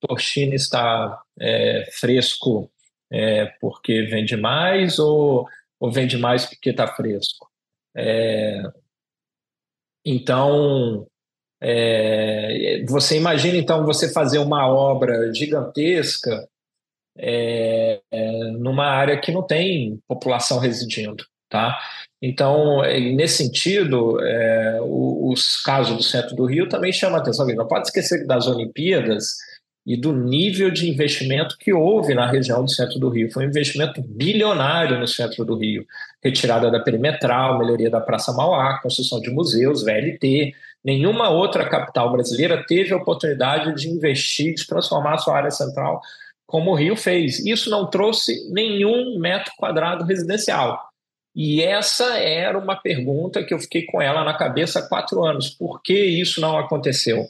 Torchini está é, fresco é, porque vende mais ou, ou vende mais porque está fresco? É, então, é, você imagina então você fazer uma obra gigantesca é, é, numa área que não tem população residindo, tá? Então, nesse sentido, os casos do centro do Rio também chamam a atenção. Não pode esquecer das Olimpíadas e do nível de investimento que houve na região do centro do Rio. Foi um investimento bilionário no centro do Rio. Retirada da perimetral, melhoria da Praça Mauá, construção de museus, VLT. Nenhuma outra capital brasileira teve a oportunidade de investir, de transformar a sua área central como o Rio fez. Isso não trouxe nenhum metro quadrado residencial. E essa era uma pergunta que eu fiquei com ela na cabeça há quatro anos. Por que isso não aconteceu?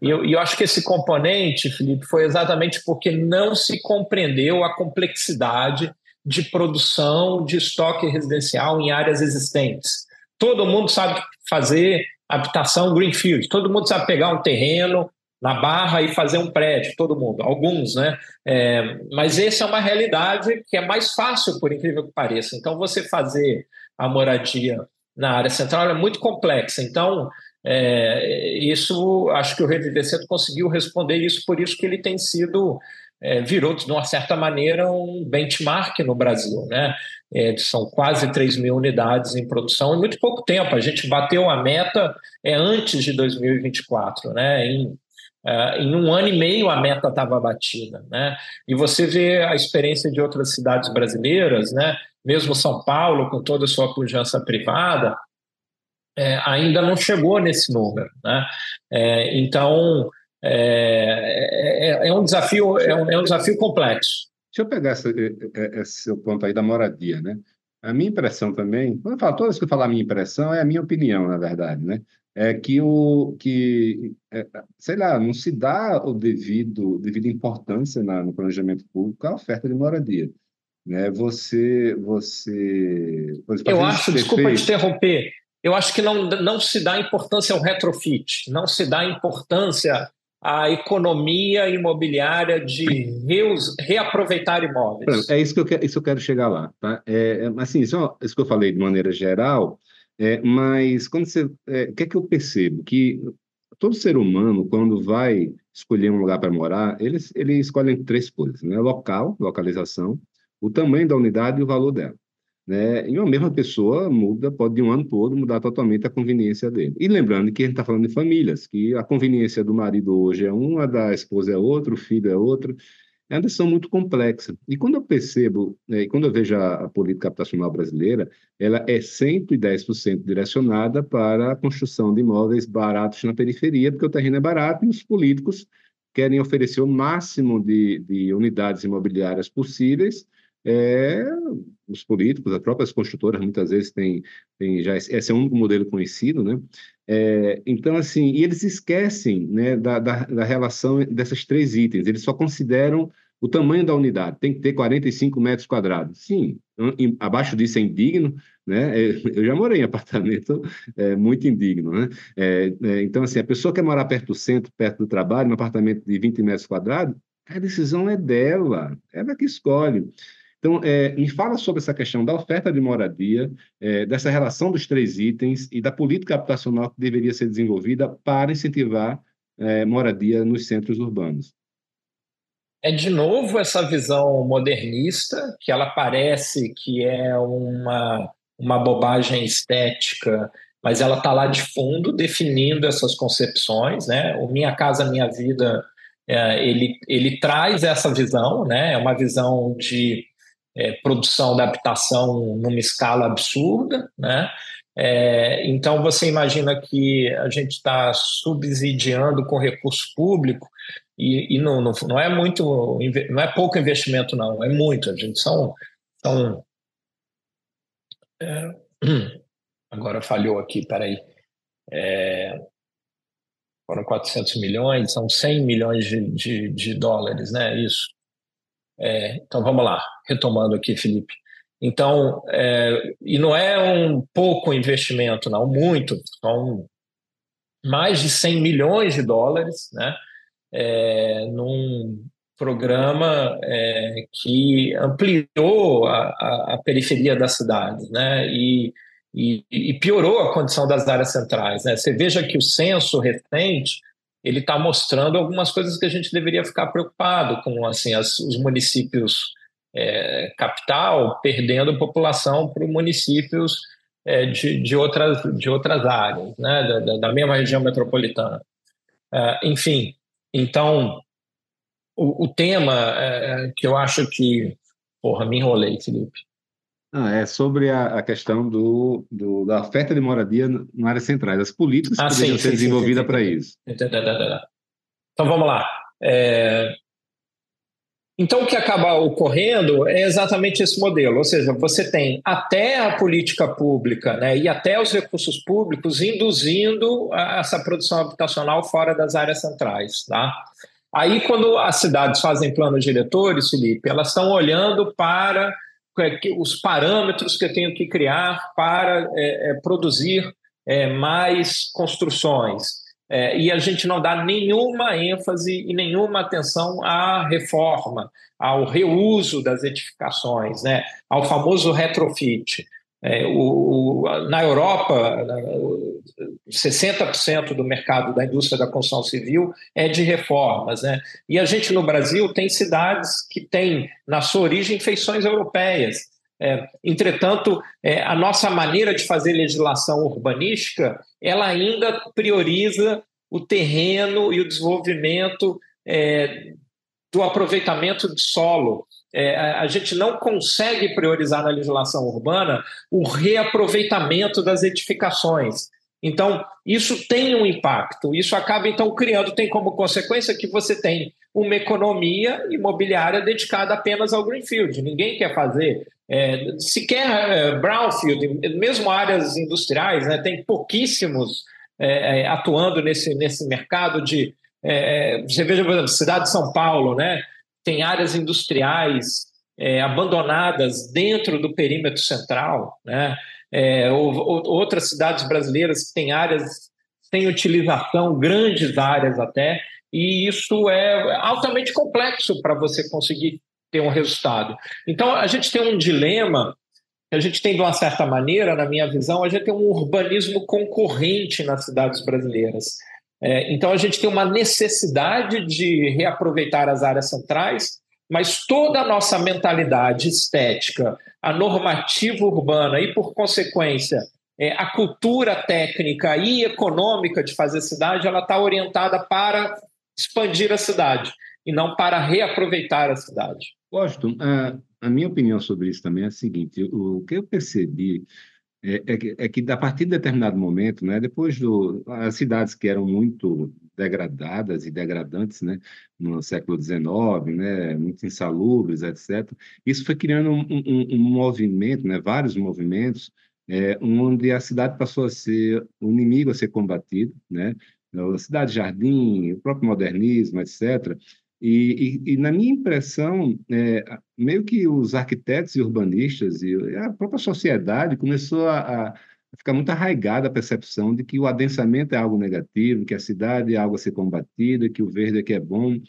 E eu, eu acho que esse componente, Felipe, foi exatamente porque não se compreendeu a complexidade de produção de estoque residencial em áreas existentes. Todo mundo sabe fazer habitação greenfield, todo mundo sabe pegar um terreno na barra e fazer um prédio, todo mundo, alguns, né? É, mas essa é uma realidade que é mais fácil, por incrível que pareça. Então, você fazer a moradia na área central é muito complexa. Então, é, isso, acho que o Reviver Centro conseguiu responder isso, por isso que ele tem sido é, virou, de uma certa maneira, um benchmark no Brasil. Né? É, são quase 3 mil unidades em produção em muito pouco tempo. A gente bateu a meta é, antes de 2024. Né? Em, é, em um ano e meio a meta estava batida. Né? E você vê a experiência de outras cidades brasileiras, né? mesmo São Paulo, com toda a sua pujança privada, é, ainda não chegou nesse número. Né? É, então, é, é, é, um desafio, é um, é um desafio complexo. Deixa eu pegar essa, esse seu ponto aí da moradia, né? A minha impressão também, quando eu falo, todas que eu falar a minha impressão, é a minha opinião, na verdade, né? É que o que, é, sei lá, não se dá o devido, devida importância na, no planejamento público à oferta de moradia. Né? Você, você, eu acho, desculpa fez... te interromper, eu acho que não, não se dá importância ao retrofit, não se dá importância à economia imobiliária de reus, reaproveitar imóveis. É isso que eu quero, isso eu quero chegar lá. Tá? É, é assim, isso, isso que eu falei de maneira geral, é, mas quando você, é, o que é que eu percebo? Que todo ser humano, quando vai escolher um lugar para morar, ele, ele escolhe três coisas, né? Local, localização, o tamanho da unidade e o valor dela. Né? E uma mesma pessoa muda, pode de um ano para o outro mudar totalmente a conveniência dele. E lembrando que a gente está falando de famílias, que a conveniência do marido hoje é uma, da esposa é outra, o filho é outro. É uma decisão muito complexa. E quando eu percebo, né, quando eu vejo a, a, política habitacional brasileira, ela é 110% direcionada para a construção de imóveis baratos na periferia, porque o terreno é barato e os políticos querem oferecer o máximo de, de unidades imobiliárias possíveis é, os políticos, as próprias construtoras muitas vezes têm, têm já esse é o único modelo conhecido, né? É, então assim, e eles esquecem, né, da, da, da, relação dessas três itens. Eles só consideram o tamanho da unidade. Tem que ter 45 metros quadrados. Sim, em, abaixo disso é indigno, né? [laughs] Eu já morei em apartamento é, muito indigno, né? É, é, então assim, a pessoa quer morar perto do centro, perto do trabalho, num apartamento de 20 metros quadrados, a decisão é dela, ela que escolhe. Então, é, me fala sobre essa questão da oferta de moradia, é, dessa relação dos três itens e da política habitacional que deveria ser desenvolvida para incentivar é, moradia nos centros urbanos. É de novo essa visão modernista, que ela parece que é uma, uma bobagem estética, mas ela está lá de fundo definindo essas concepções. Né? O Minha Casa Minha Vida é, ele, ele traz essa visão, né? é uma visão de é, produção da habitação numa escala absurda, né? É, então você imagina que a gente está subsidiando com recurso público e, e não, não, não, é muito, não é pouco investimento não, é muito. A gente são, são é, [clears throat] agora falhou aqui, peraí. É, foram 400 milhões, são 100 milhões de, de, de dólares, né? Isso. É, então vamos lá, retomando aqui, Felipe. Então, é, e não é um pouco investimento, não, muito, são mais de 100 milhões de dólares, né, é, num programa é, que ampliou a, a, a, periferia da cidade, né, e, e, e, piorou a condição das áreas centrais, né. Você veja que o censo recente ele está mostrando algumas coisas que a gente deveria ficar preocupado, como assim as, os municípios é, capital perdendo população para municípios é, de, de, outras, de outras áreas, né, da, da mesma região metropolitana. É, enfim, então, o, o tema é, que eu acho que. Porra, me enrolei, Felipe. Ah, é sobre a, a questão do, do, da oferta de moradia na área centrais, as políticas que ah, poderiam sim, ser desenvolvidas para isso. Então vamos lá. É... Então o que acaba ocorrendo é exatamente esse modelo, ou seja, você tem até a política pública né, e até os recursos públicos induzindo essa produção habitacional fora das áreas centrais. Tá? Aí quando as cidades fazem planos diretores, Felipe, elas estão olhando para é os parâmetros que eu tenho que criar para é, é, produzir é, mais construções. É, e a gente não dá nenhuma ênfase e nenhuma atenção à reforma, ao reuso das edificações, né? ao famoso retrofit. É, o, o, na Europa, 60% do mercado da indústria da construção civil é de reformas. Né? E a gente no Brasil tem cidades que têm, na sua origem, feições europeias. É, entretanto, é, a nossa maneira de fazer legislação urbanística, ela ainda prioriza o terreno e o desenvolvimento é, do aproveitamento de solo é, a gente não consegue priorizar na legislação urbana o reaproveitamento das edificações. Então, isso tem um impacto, isso acaba então criando, tem como consequência que você tem uma economia imobiliária dedicada apenas ao Greenfield. Ninguém quer fazer, é, sequer é, Brownfield, mesmo áreas industriais, né, tem pouquíssimos é, é atuando nesse, nesse mercado de. É, é, você veja, por exemplo, cidade de São Paulo, né? tem áreas industriais abandonadas dentro do perímetro central, né? Ou, ou, outras cidades brasileiras que têm áreas sem utilização, grandes áreas até, e isso é altamente complexo para você conseguir ter um resultado. Então, a gente tem um dilema, a gente tem, de uma certa maneira, na minha visão, a gente tem um urbanismo concorrente nas cidades brasileiras. É, então, a gente tem uma necessidade de reaproveitar as áreas centrais, mas toda a nossa mentalidade estética, a normativa urbana e, por consequência, é, a cultura técnica e econômica de fazer cidade, ela está orientada para expandir a cidade e não para reaproveitar a cidade. Gosto. A, a minha opinião sobre isso também é a seguinte: o que eu percebi é, é, que, é que a partir de determinado momento, né, depois do as cidades que eram muito degradadas e degradantes, né, no século XIX, né, muito insalubres, etc. Isso foi criando um, um, um movimento, né, vários movimentos, é, onde a cidade passou a ser o inimigo a ser combatido, né, a cidade jardim, o próprio modernismo, etc. E, e, e, na minha impressão, é, meio que os arquitetos e urbanistas e a própria sociedade começou a, a, ficar muito arraigada a percepção de que o adensamento é algo negativo, que a cidade é algo a ser combatida, que o verde é que é bom.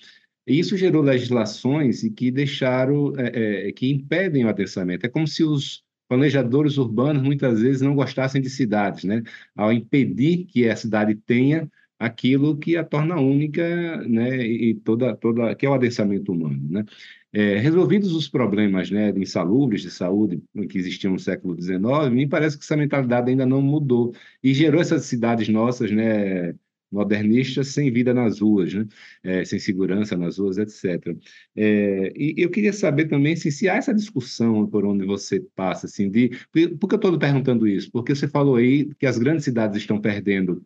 E isso gerou legislações que deixaram, é, é, que impedem o adensamento. É como se os planejadores urbanos muitas vezes não gostassem de cidades, né? Ao impedir que a cidade tenha aquilo que a torna única, né, e toda, toda, que é o adensamento humano, né. É, resolvidos os problemas, né, insalubres de saúde que existiam no século XIX, me parece que essa mentalidade ainda não mudou e gerou essas cidades nossas, né, modernistas sem vida nas ruas, né? É, sem segurança nas ruas, etc. É, e eu queria saber também se, se há essa discussão por onde você passa, assim, de por que eu estou perguntando isso? Porque você falou aí que as grandes cidades estão perdendo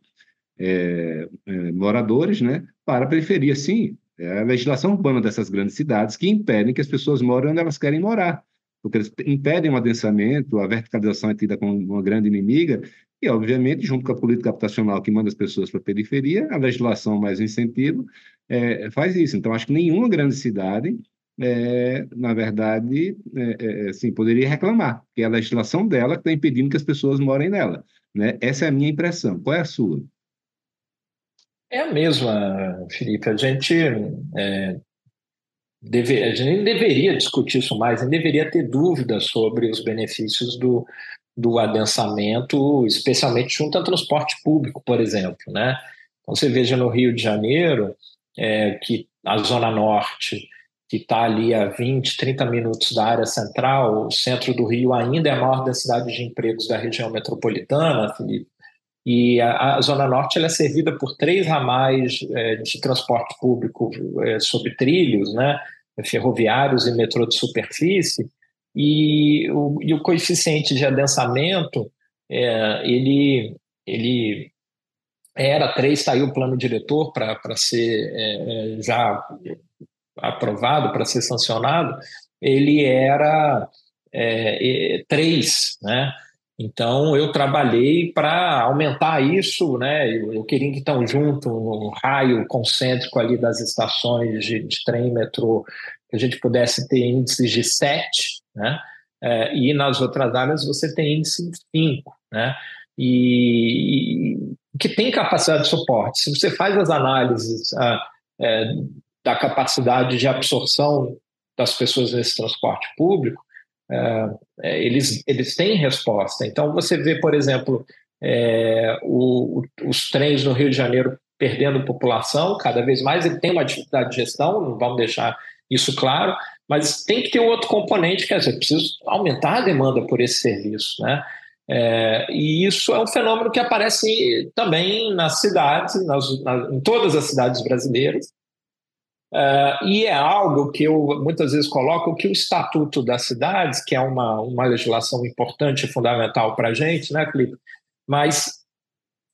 é, é, moradores né, para a periferia. Sim, é a legislação urbana dessas grandes cidades que impedem que as pessoas morem onde elas querem morar, porque eles impedem o adensamento, a verticalização é tida como uma grande inimiga, e, obviamente, junto com a política habitacional que manda as pessoas para a periferia, a legislação mais incentivo é, faz isso. Então, acho que nenhuma grande cidade é, na verdade, é, é, assim, poderia reclamar, que é a legislação dela que está impedindo que as pessoas morem nela. Né? Essa é a minha impressão. Qual é a sua? É a mesma, Felipe. A gente, é, deve, a gente nem deveria discutir isso mais, nem deveria ter dúvidas sobre os benefícios do, do adensamento, especialmente junto ao transporte público, por exemplo. Né? Então, você veja no Rio de Janeiro, é, que a Zona Norte, que está ali a 20, 30 minutos da área central, o centro do Rio ainda é a maior densidade de empregos da região metropolitana, Felipe e a, a, Zona Norte é servida por três ramais é, de transporte público é, sobre trilhos, né, ferroviários e metrô de superfície, e o, e o coeficiente de adensamento, é, ele, ele era 3, saiu o plano diretor para ser é, é, já aprovado, para ser sancionado, ele era é, 3, né? Então, eu trabalhei para aumentar isso, né? Eu, eu queria que então junto no raio concêntrico ali das estações de, de trem, metrô, que a gente pudesse ter índices de 7, né? É, e nas outras áreas você tem índice de 5, né? E, e, que tem capacidade de suporte. Se você faz as análises é, da capacidade de absorção das pessoas nesse transporte público, eles, eles têm resposta. Então, você vê, por exemplo, é, o, os trens no Rio de Janeiro perdendo população, cada vez mais ele tem uma dificuldade de gestão, não vamos deixar isso claro, mas tem que ter outro componente, quer dizer, precisa aumentar a demanda por esse serviço, né? É, e isso é um fenômeno que aparece também nas cidades, nas, nas, em todas as cidades brasileiras, Uh, e é algo que eu muitas vezes coloco que o Estatuto das Cidades, que é uma, uma legislação importante e fundamental para a gente, né, Felipe? Mas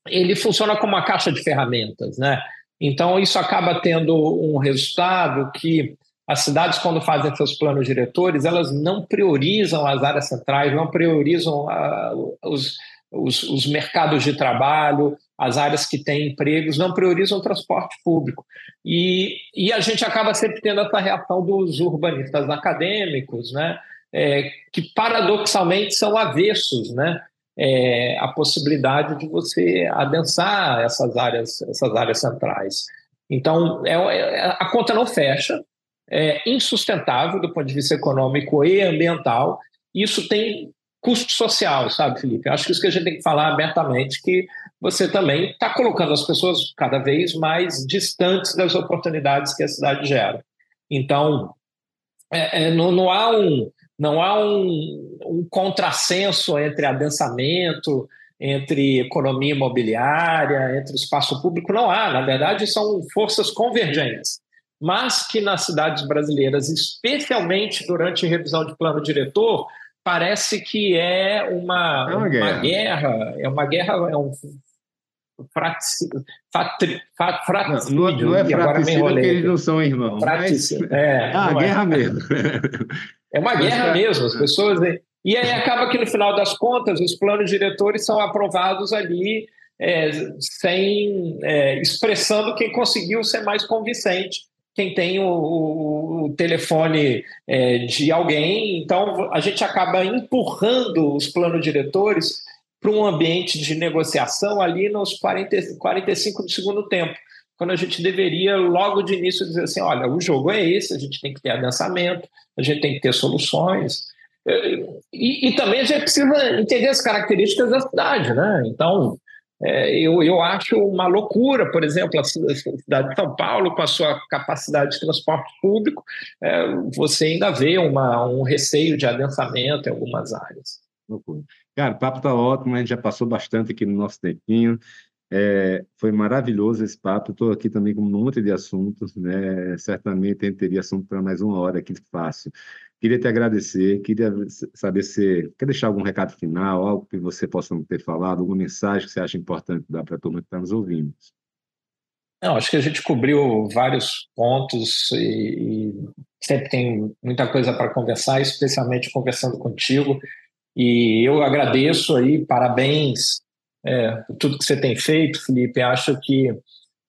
ele funciona como uma caixa de ferramentas, né? Então, isso acaba tendo um resultado que as cidades, quando fazem seus planos diretores, elas não priorizam as áreas centrais, não priorizam uh, os, os, os mercados de trabalho, as áreas que têm empregos não priorizam o transporte público. E, e a gente acaba sempre tendo essa reação dos urbanistas acadêmicos, né, é, que paradoxalmente são avessos né, é, à possibilidade de você adensar essas áreas, essas áreas centrais. Então, é, é, a conta não fecha, é insustentável do ponto de vista econômico e ambiental. Isso tem custo social, sabe, Felipe? Acho que isso que a gente tem que falar abertamente, que você também está colocando as pessoas cada vez mais distantes das oportunidades que a cidade gera. Então, é, é, não, não, há um, não há um, um contrassenso entre adensamento, entre economia imobiliária, entre espaço público, não há. Na verdade, são forças convergentes. Mas que nas cidades brasileiras, especialmente durante revisão de plano diretor, parece que é uma, é uma, uma guerra. guerra. é uma guerra, é um fraticídio, fatri, fraticídio, não, não, é fraticídio porque eles não são irmãos. Mas... [laughs] é, ah, guerra é. mesmo. É uma guerra é. mesmo, as pessoas... E aí acaba que no final das contas os planos diretores são aprovados ali é, sem é, expressando quem conseguiu ser mais convincente quem tem o, o, o telefone é, de alguém. Então, a gente acaba empurrando os planos diretores para um ambiente de negociação ali nos 40, 45 do segundo tempo, quando a gente deveria, logo de início, dizer assim: olha, o jogo é esse, a gente tem que ter adensamento, a gente tem que ter soluções. E, e também a gente precisa entender as características da cidade, né? Então, é, eu, eu acho uma loucura, por exemplo, a cidade de São Paulo, com a sua capacidade de transporte público, é, você ainda vê uma, um receio de adensamento em algumas áreas. Cara, o papo está ótimo, a gente já passou bastante aqui no nosso tempinho. É, foi maravilhoso esse papo. Estou aqui também com um monte de assuntos, né? Certamente a gente teria assunto para mais uma hora aqui fácil. Queria te agradecer, queria saber se quer deixar algum recado final, algo que você possa ter falado, alguma mensagem que você acha importante dar para a turma que está nos ouvindo. Não, acho que a gente cobriu vários pontos e, e sempre tem muita coisa para conversar, especialmente conversando contigo. E eu agradeço aí, parabéns é, por tudo que você tem feito, Felipe. Acho que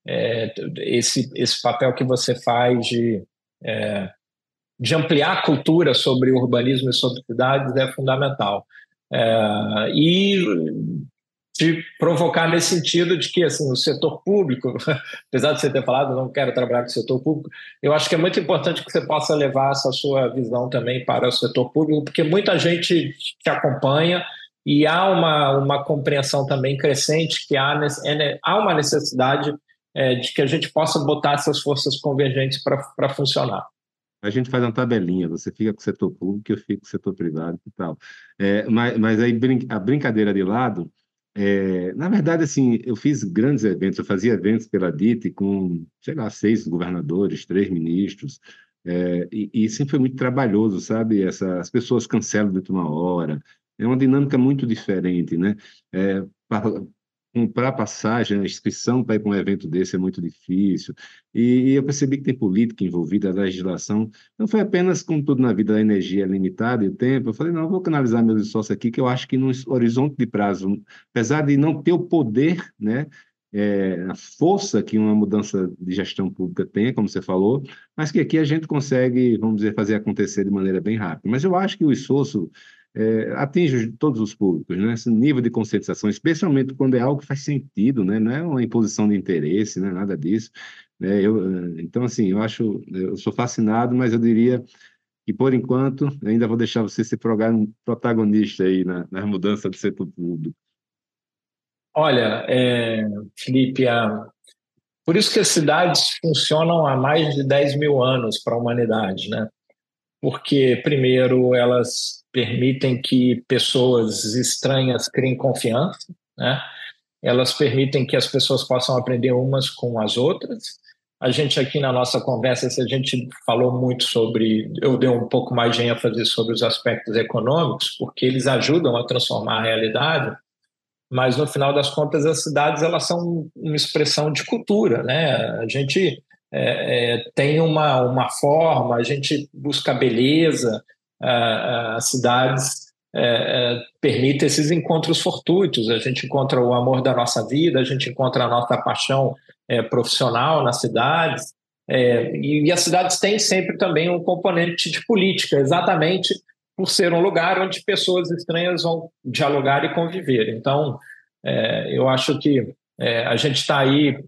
é, esse, esse papel que você faz de é, de ampliar a cultura sobre urbanismo e sobre cidades é fundamental. É, e de provocar nesse sentido de que assim o setor público, [laughs] apesar de você ter falado não quero trabalhar com o setor público, eu acho que é muito importante que você possa levar essa sua visão também para o setor público, porque muita gente te acompanha e há uma, uma compreensão também crescente que há, é, há uma necessidade é, de que a gente possa botar essas forças convergentes para funcionar a gente faz uma tabelinha, você fica com o setor público, eu fico com o setor privado e tal. É, mas, mas aí a brincadeira de lado, é, na verdade, assim, eu fiz grandes eventos, eu fazia eventos pela DIT com, sei lá, seis governadores, três ministros, é, e, e, sempre foi muito trabalhoso, sabe? Essa, as pessoas cancelam dentro de uma hora, é uma dinâmica muito diferente, né? É, comprar passagem, a inscrição para ir para um evento desse é muito difícil. E, e, eu percebi que tem política envolvida, legislação. Não foi apenas, como tudo na vida, a energia é limitada e o tempo. Eu falei, não, eu vou canalizar meus esforços aqui, que eu acho que no horizonte de prazo, apesar de não ter o poder, né, é, a força que uma mudança de gestão pública tem, como você falou, mas que aqui a gente consegue, vamos dizer, fazer acontecer de maneira bem rápida. Mas eu acho que o esforço é, atinge todos os públicos, né? Esse nível de conscientização, especialmente quando é algo que faz sentido, né? Não é uma imposição de interesse, né? Nada disso. Né? Eu, então, assim, eu acho, eu sou fascinado, mas eu diria que por enquanto ainda vou deixar você ser protagonista aí na, na mudança do setor público. Olha, é, Felipe, a, por isso que as cidades funcionam há mais de 10 mil anos para a humanidade, né? Porque, primeiro, elas permitem que pessoas estranhas criem confiança, né? Elas permitem que as pessoas possam aprender umas com as outras. A gente aqui na nossa conversa, a gente falou muito sobre, eu dei um pouco mais de ênfase sobre os aspectos econômicos, porque eles ajudam a transformar a realidade, mas no final das contas as cidades elas são uma expressão de cultura, né? A gente é, é, tem uma, uma forma, a gente busca beleza, as cidades é, é, permitem esses encontros fortuitos, a gente encontra o amor da nossa vida, a gente encontra a nossa paixão é, profissional nas cidades, é, e, e as cidades têm sempre também um componente de política, exatamente por ser um lugar onde pessoas estranhas vão dialogar e conviver. Então, eu acho que a gente está aí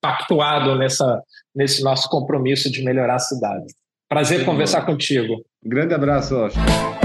pactuado nessa, nesse nosso compromisso de melhorar a cidade. Prazer Sim, conversar bom. contigo. Grande abraço, Oscar.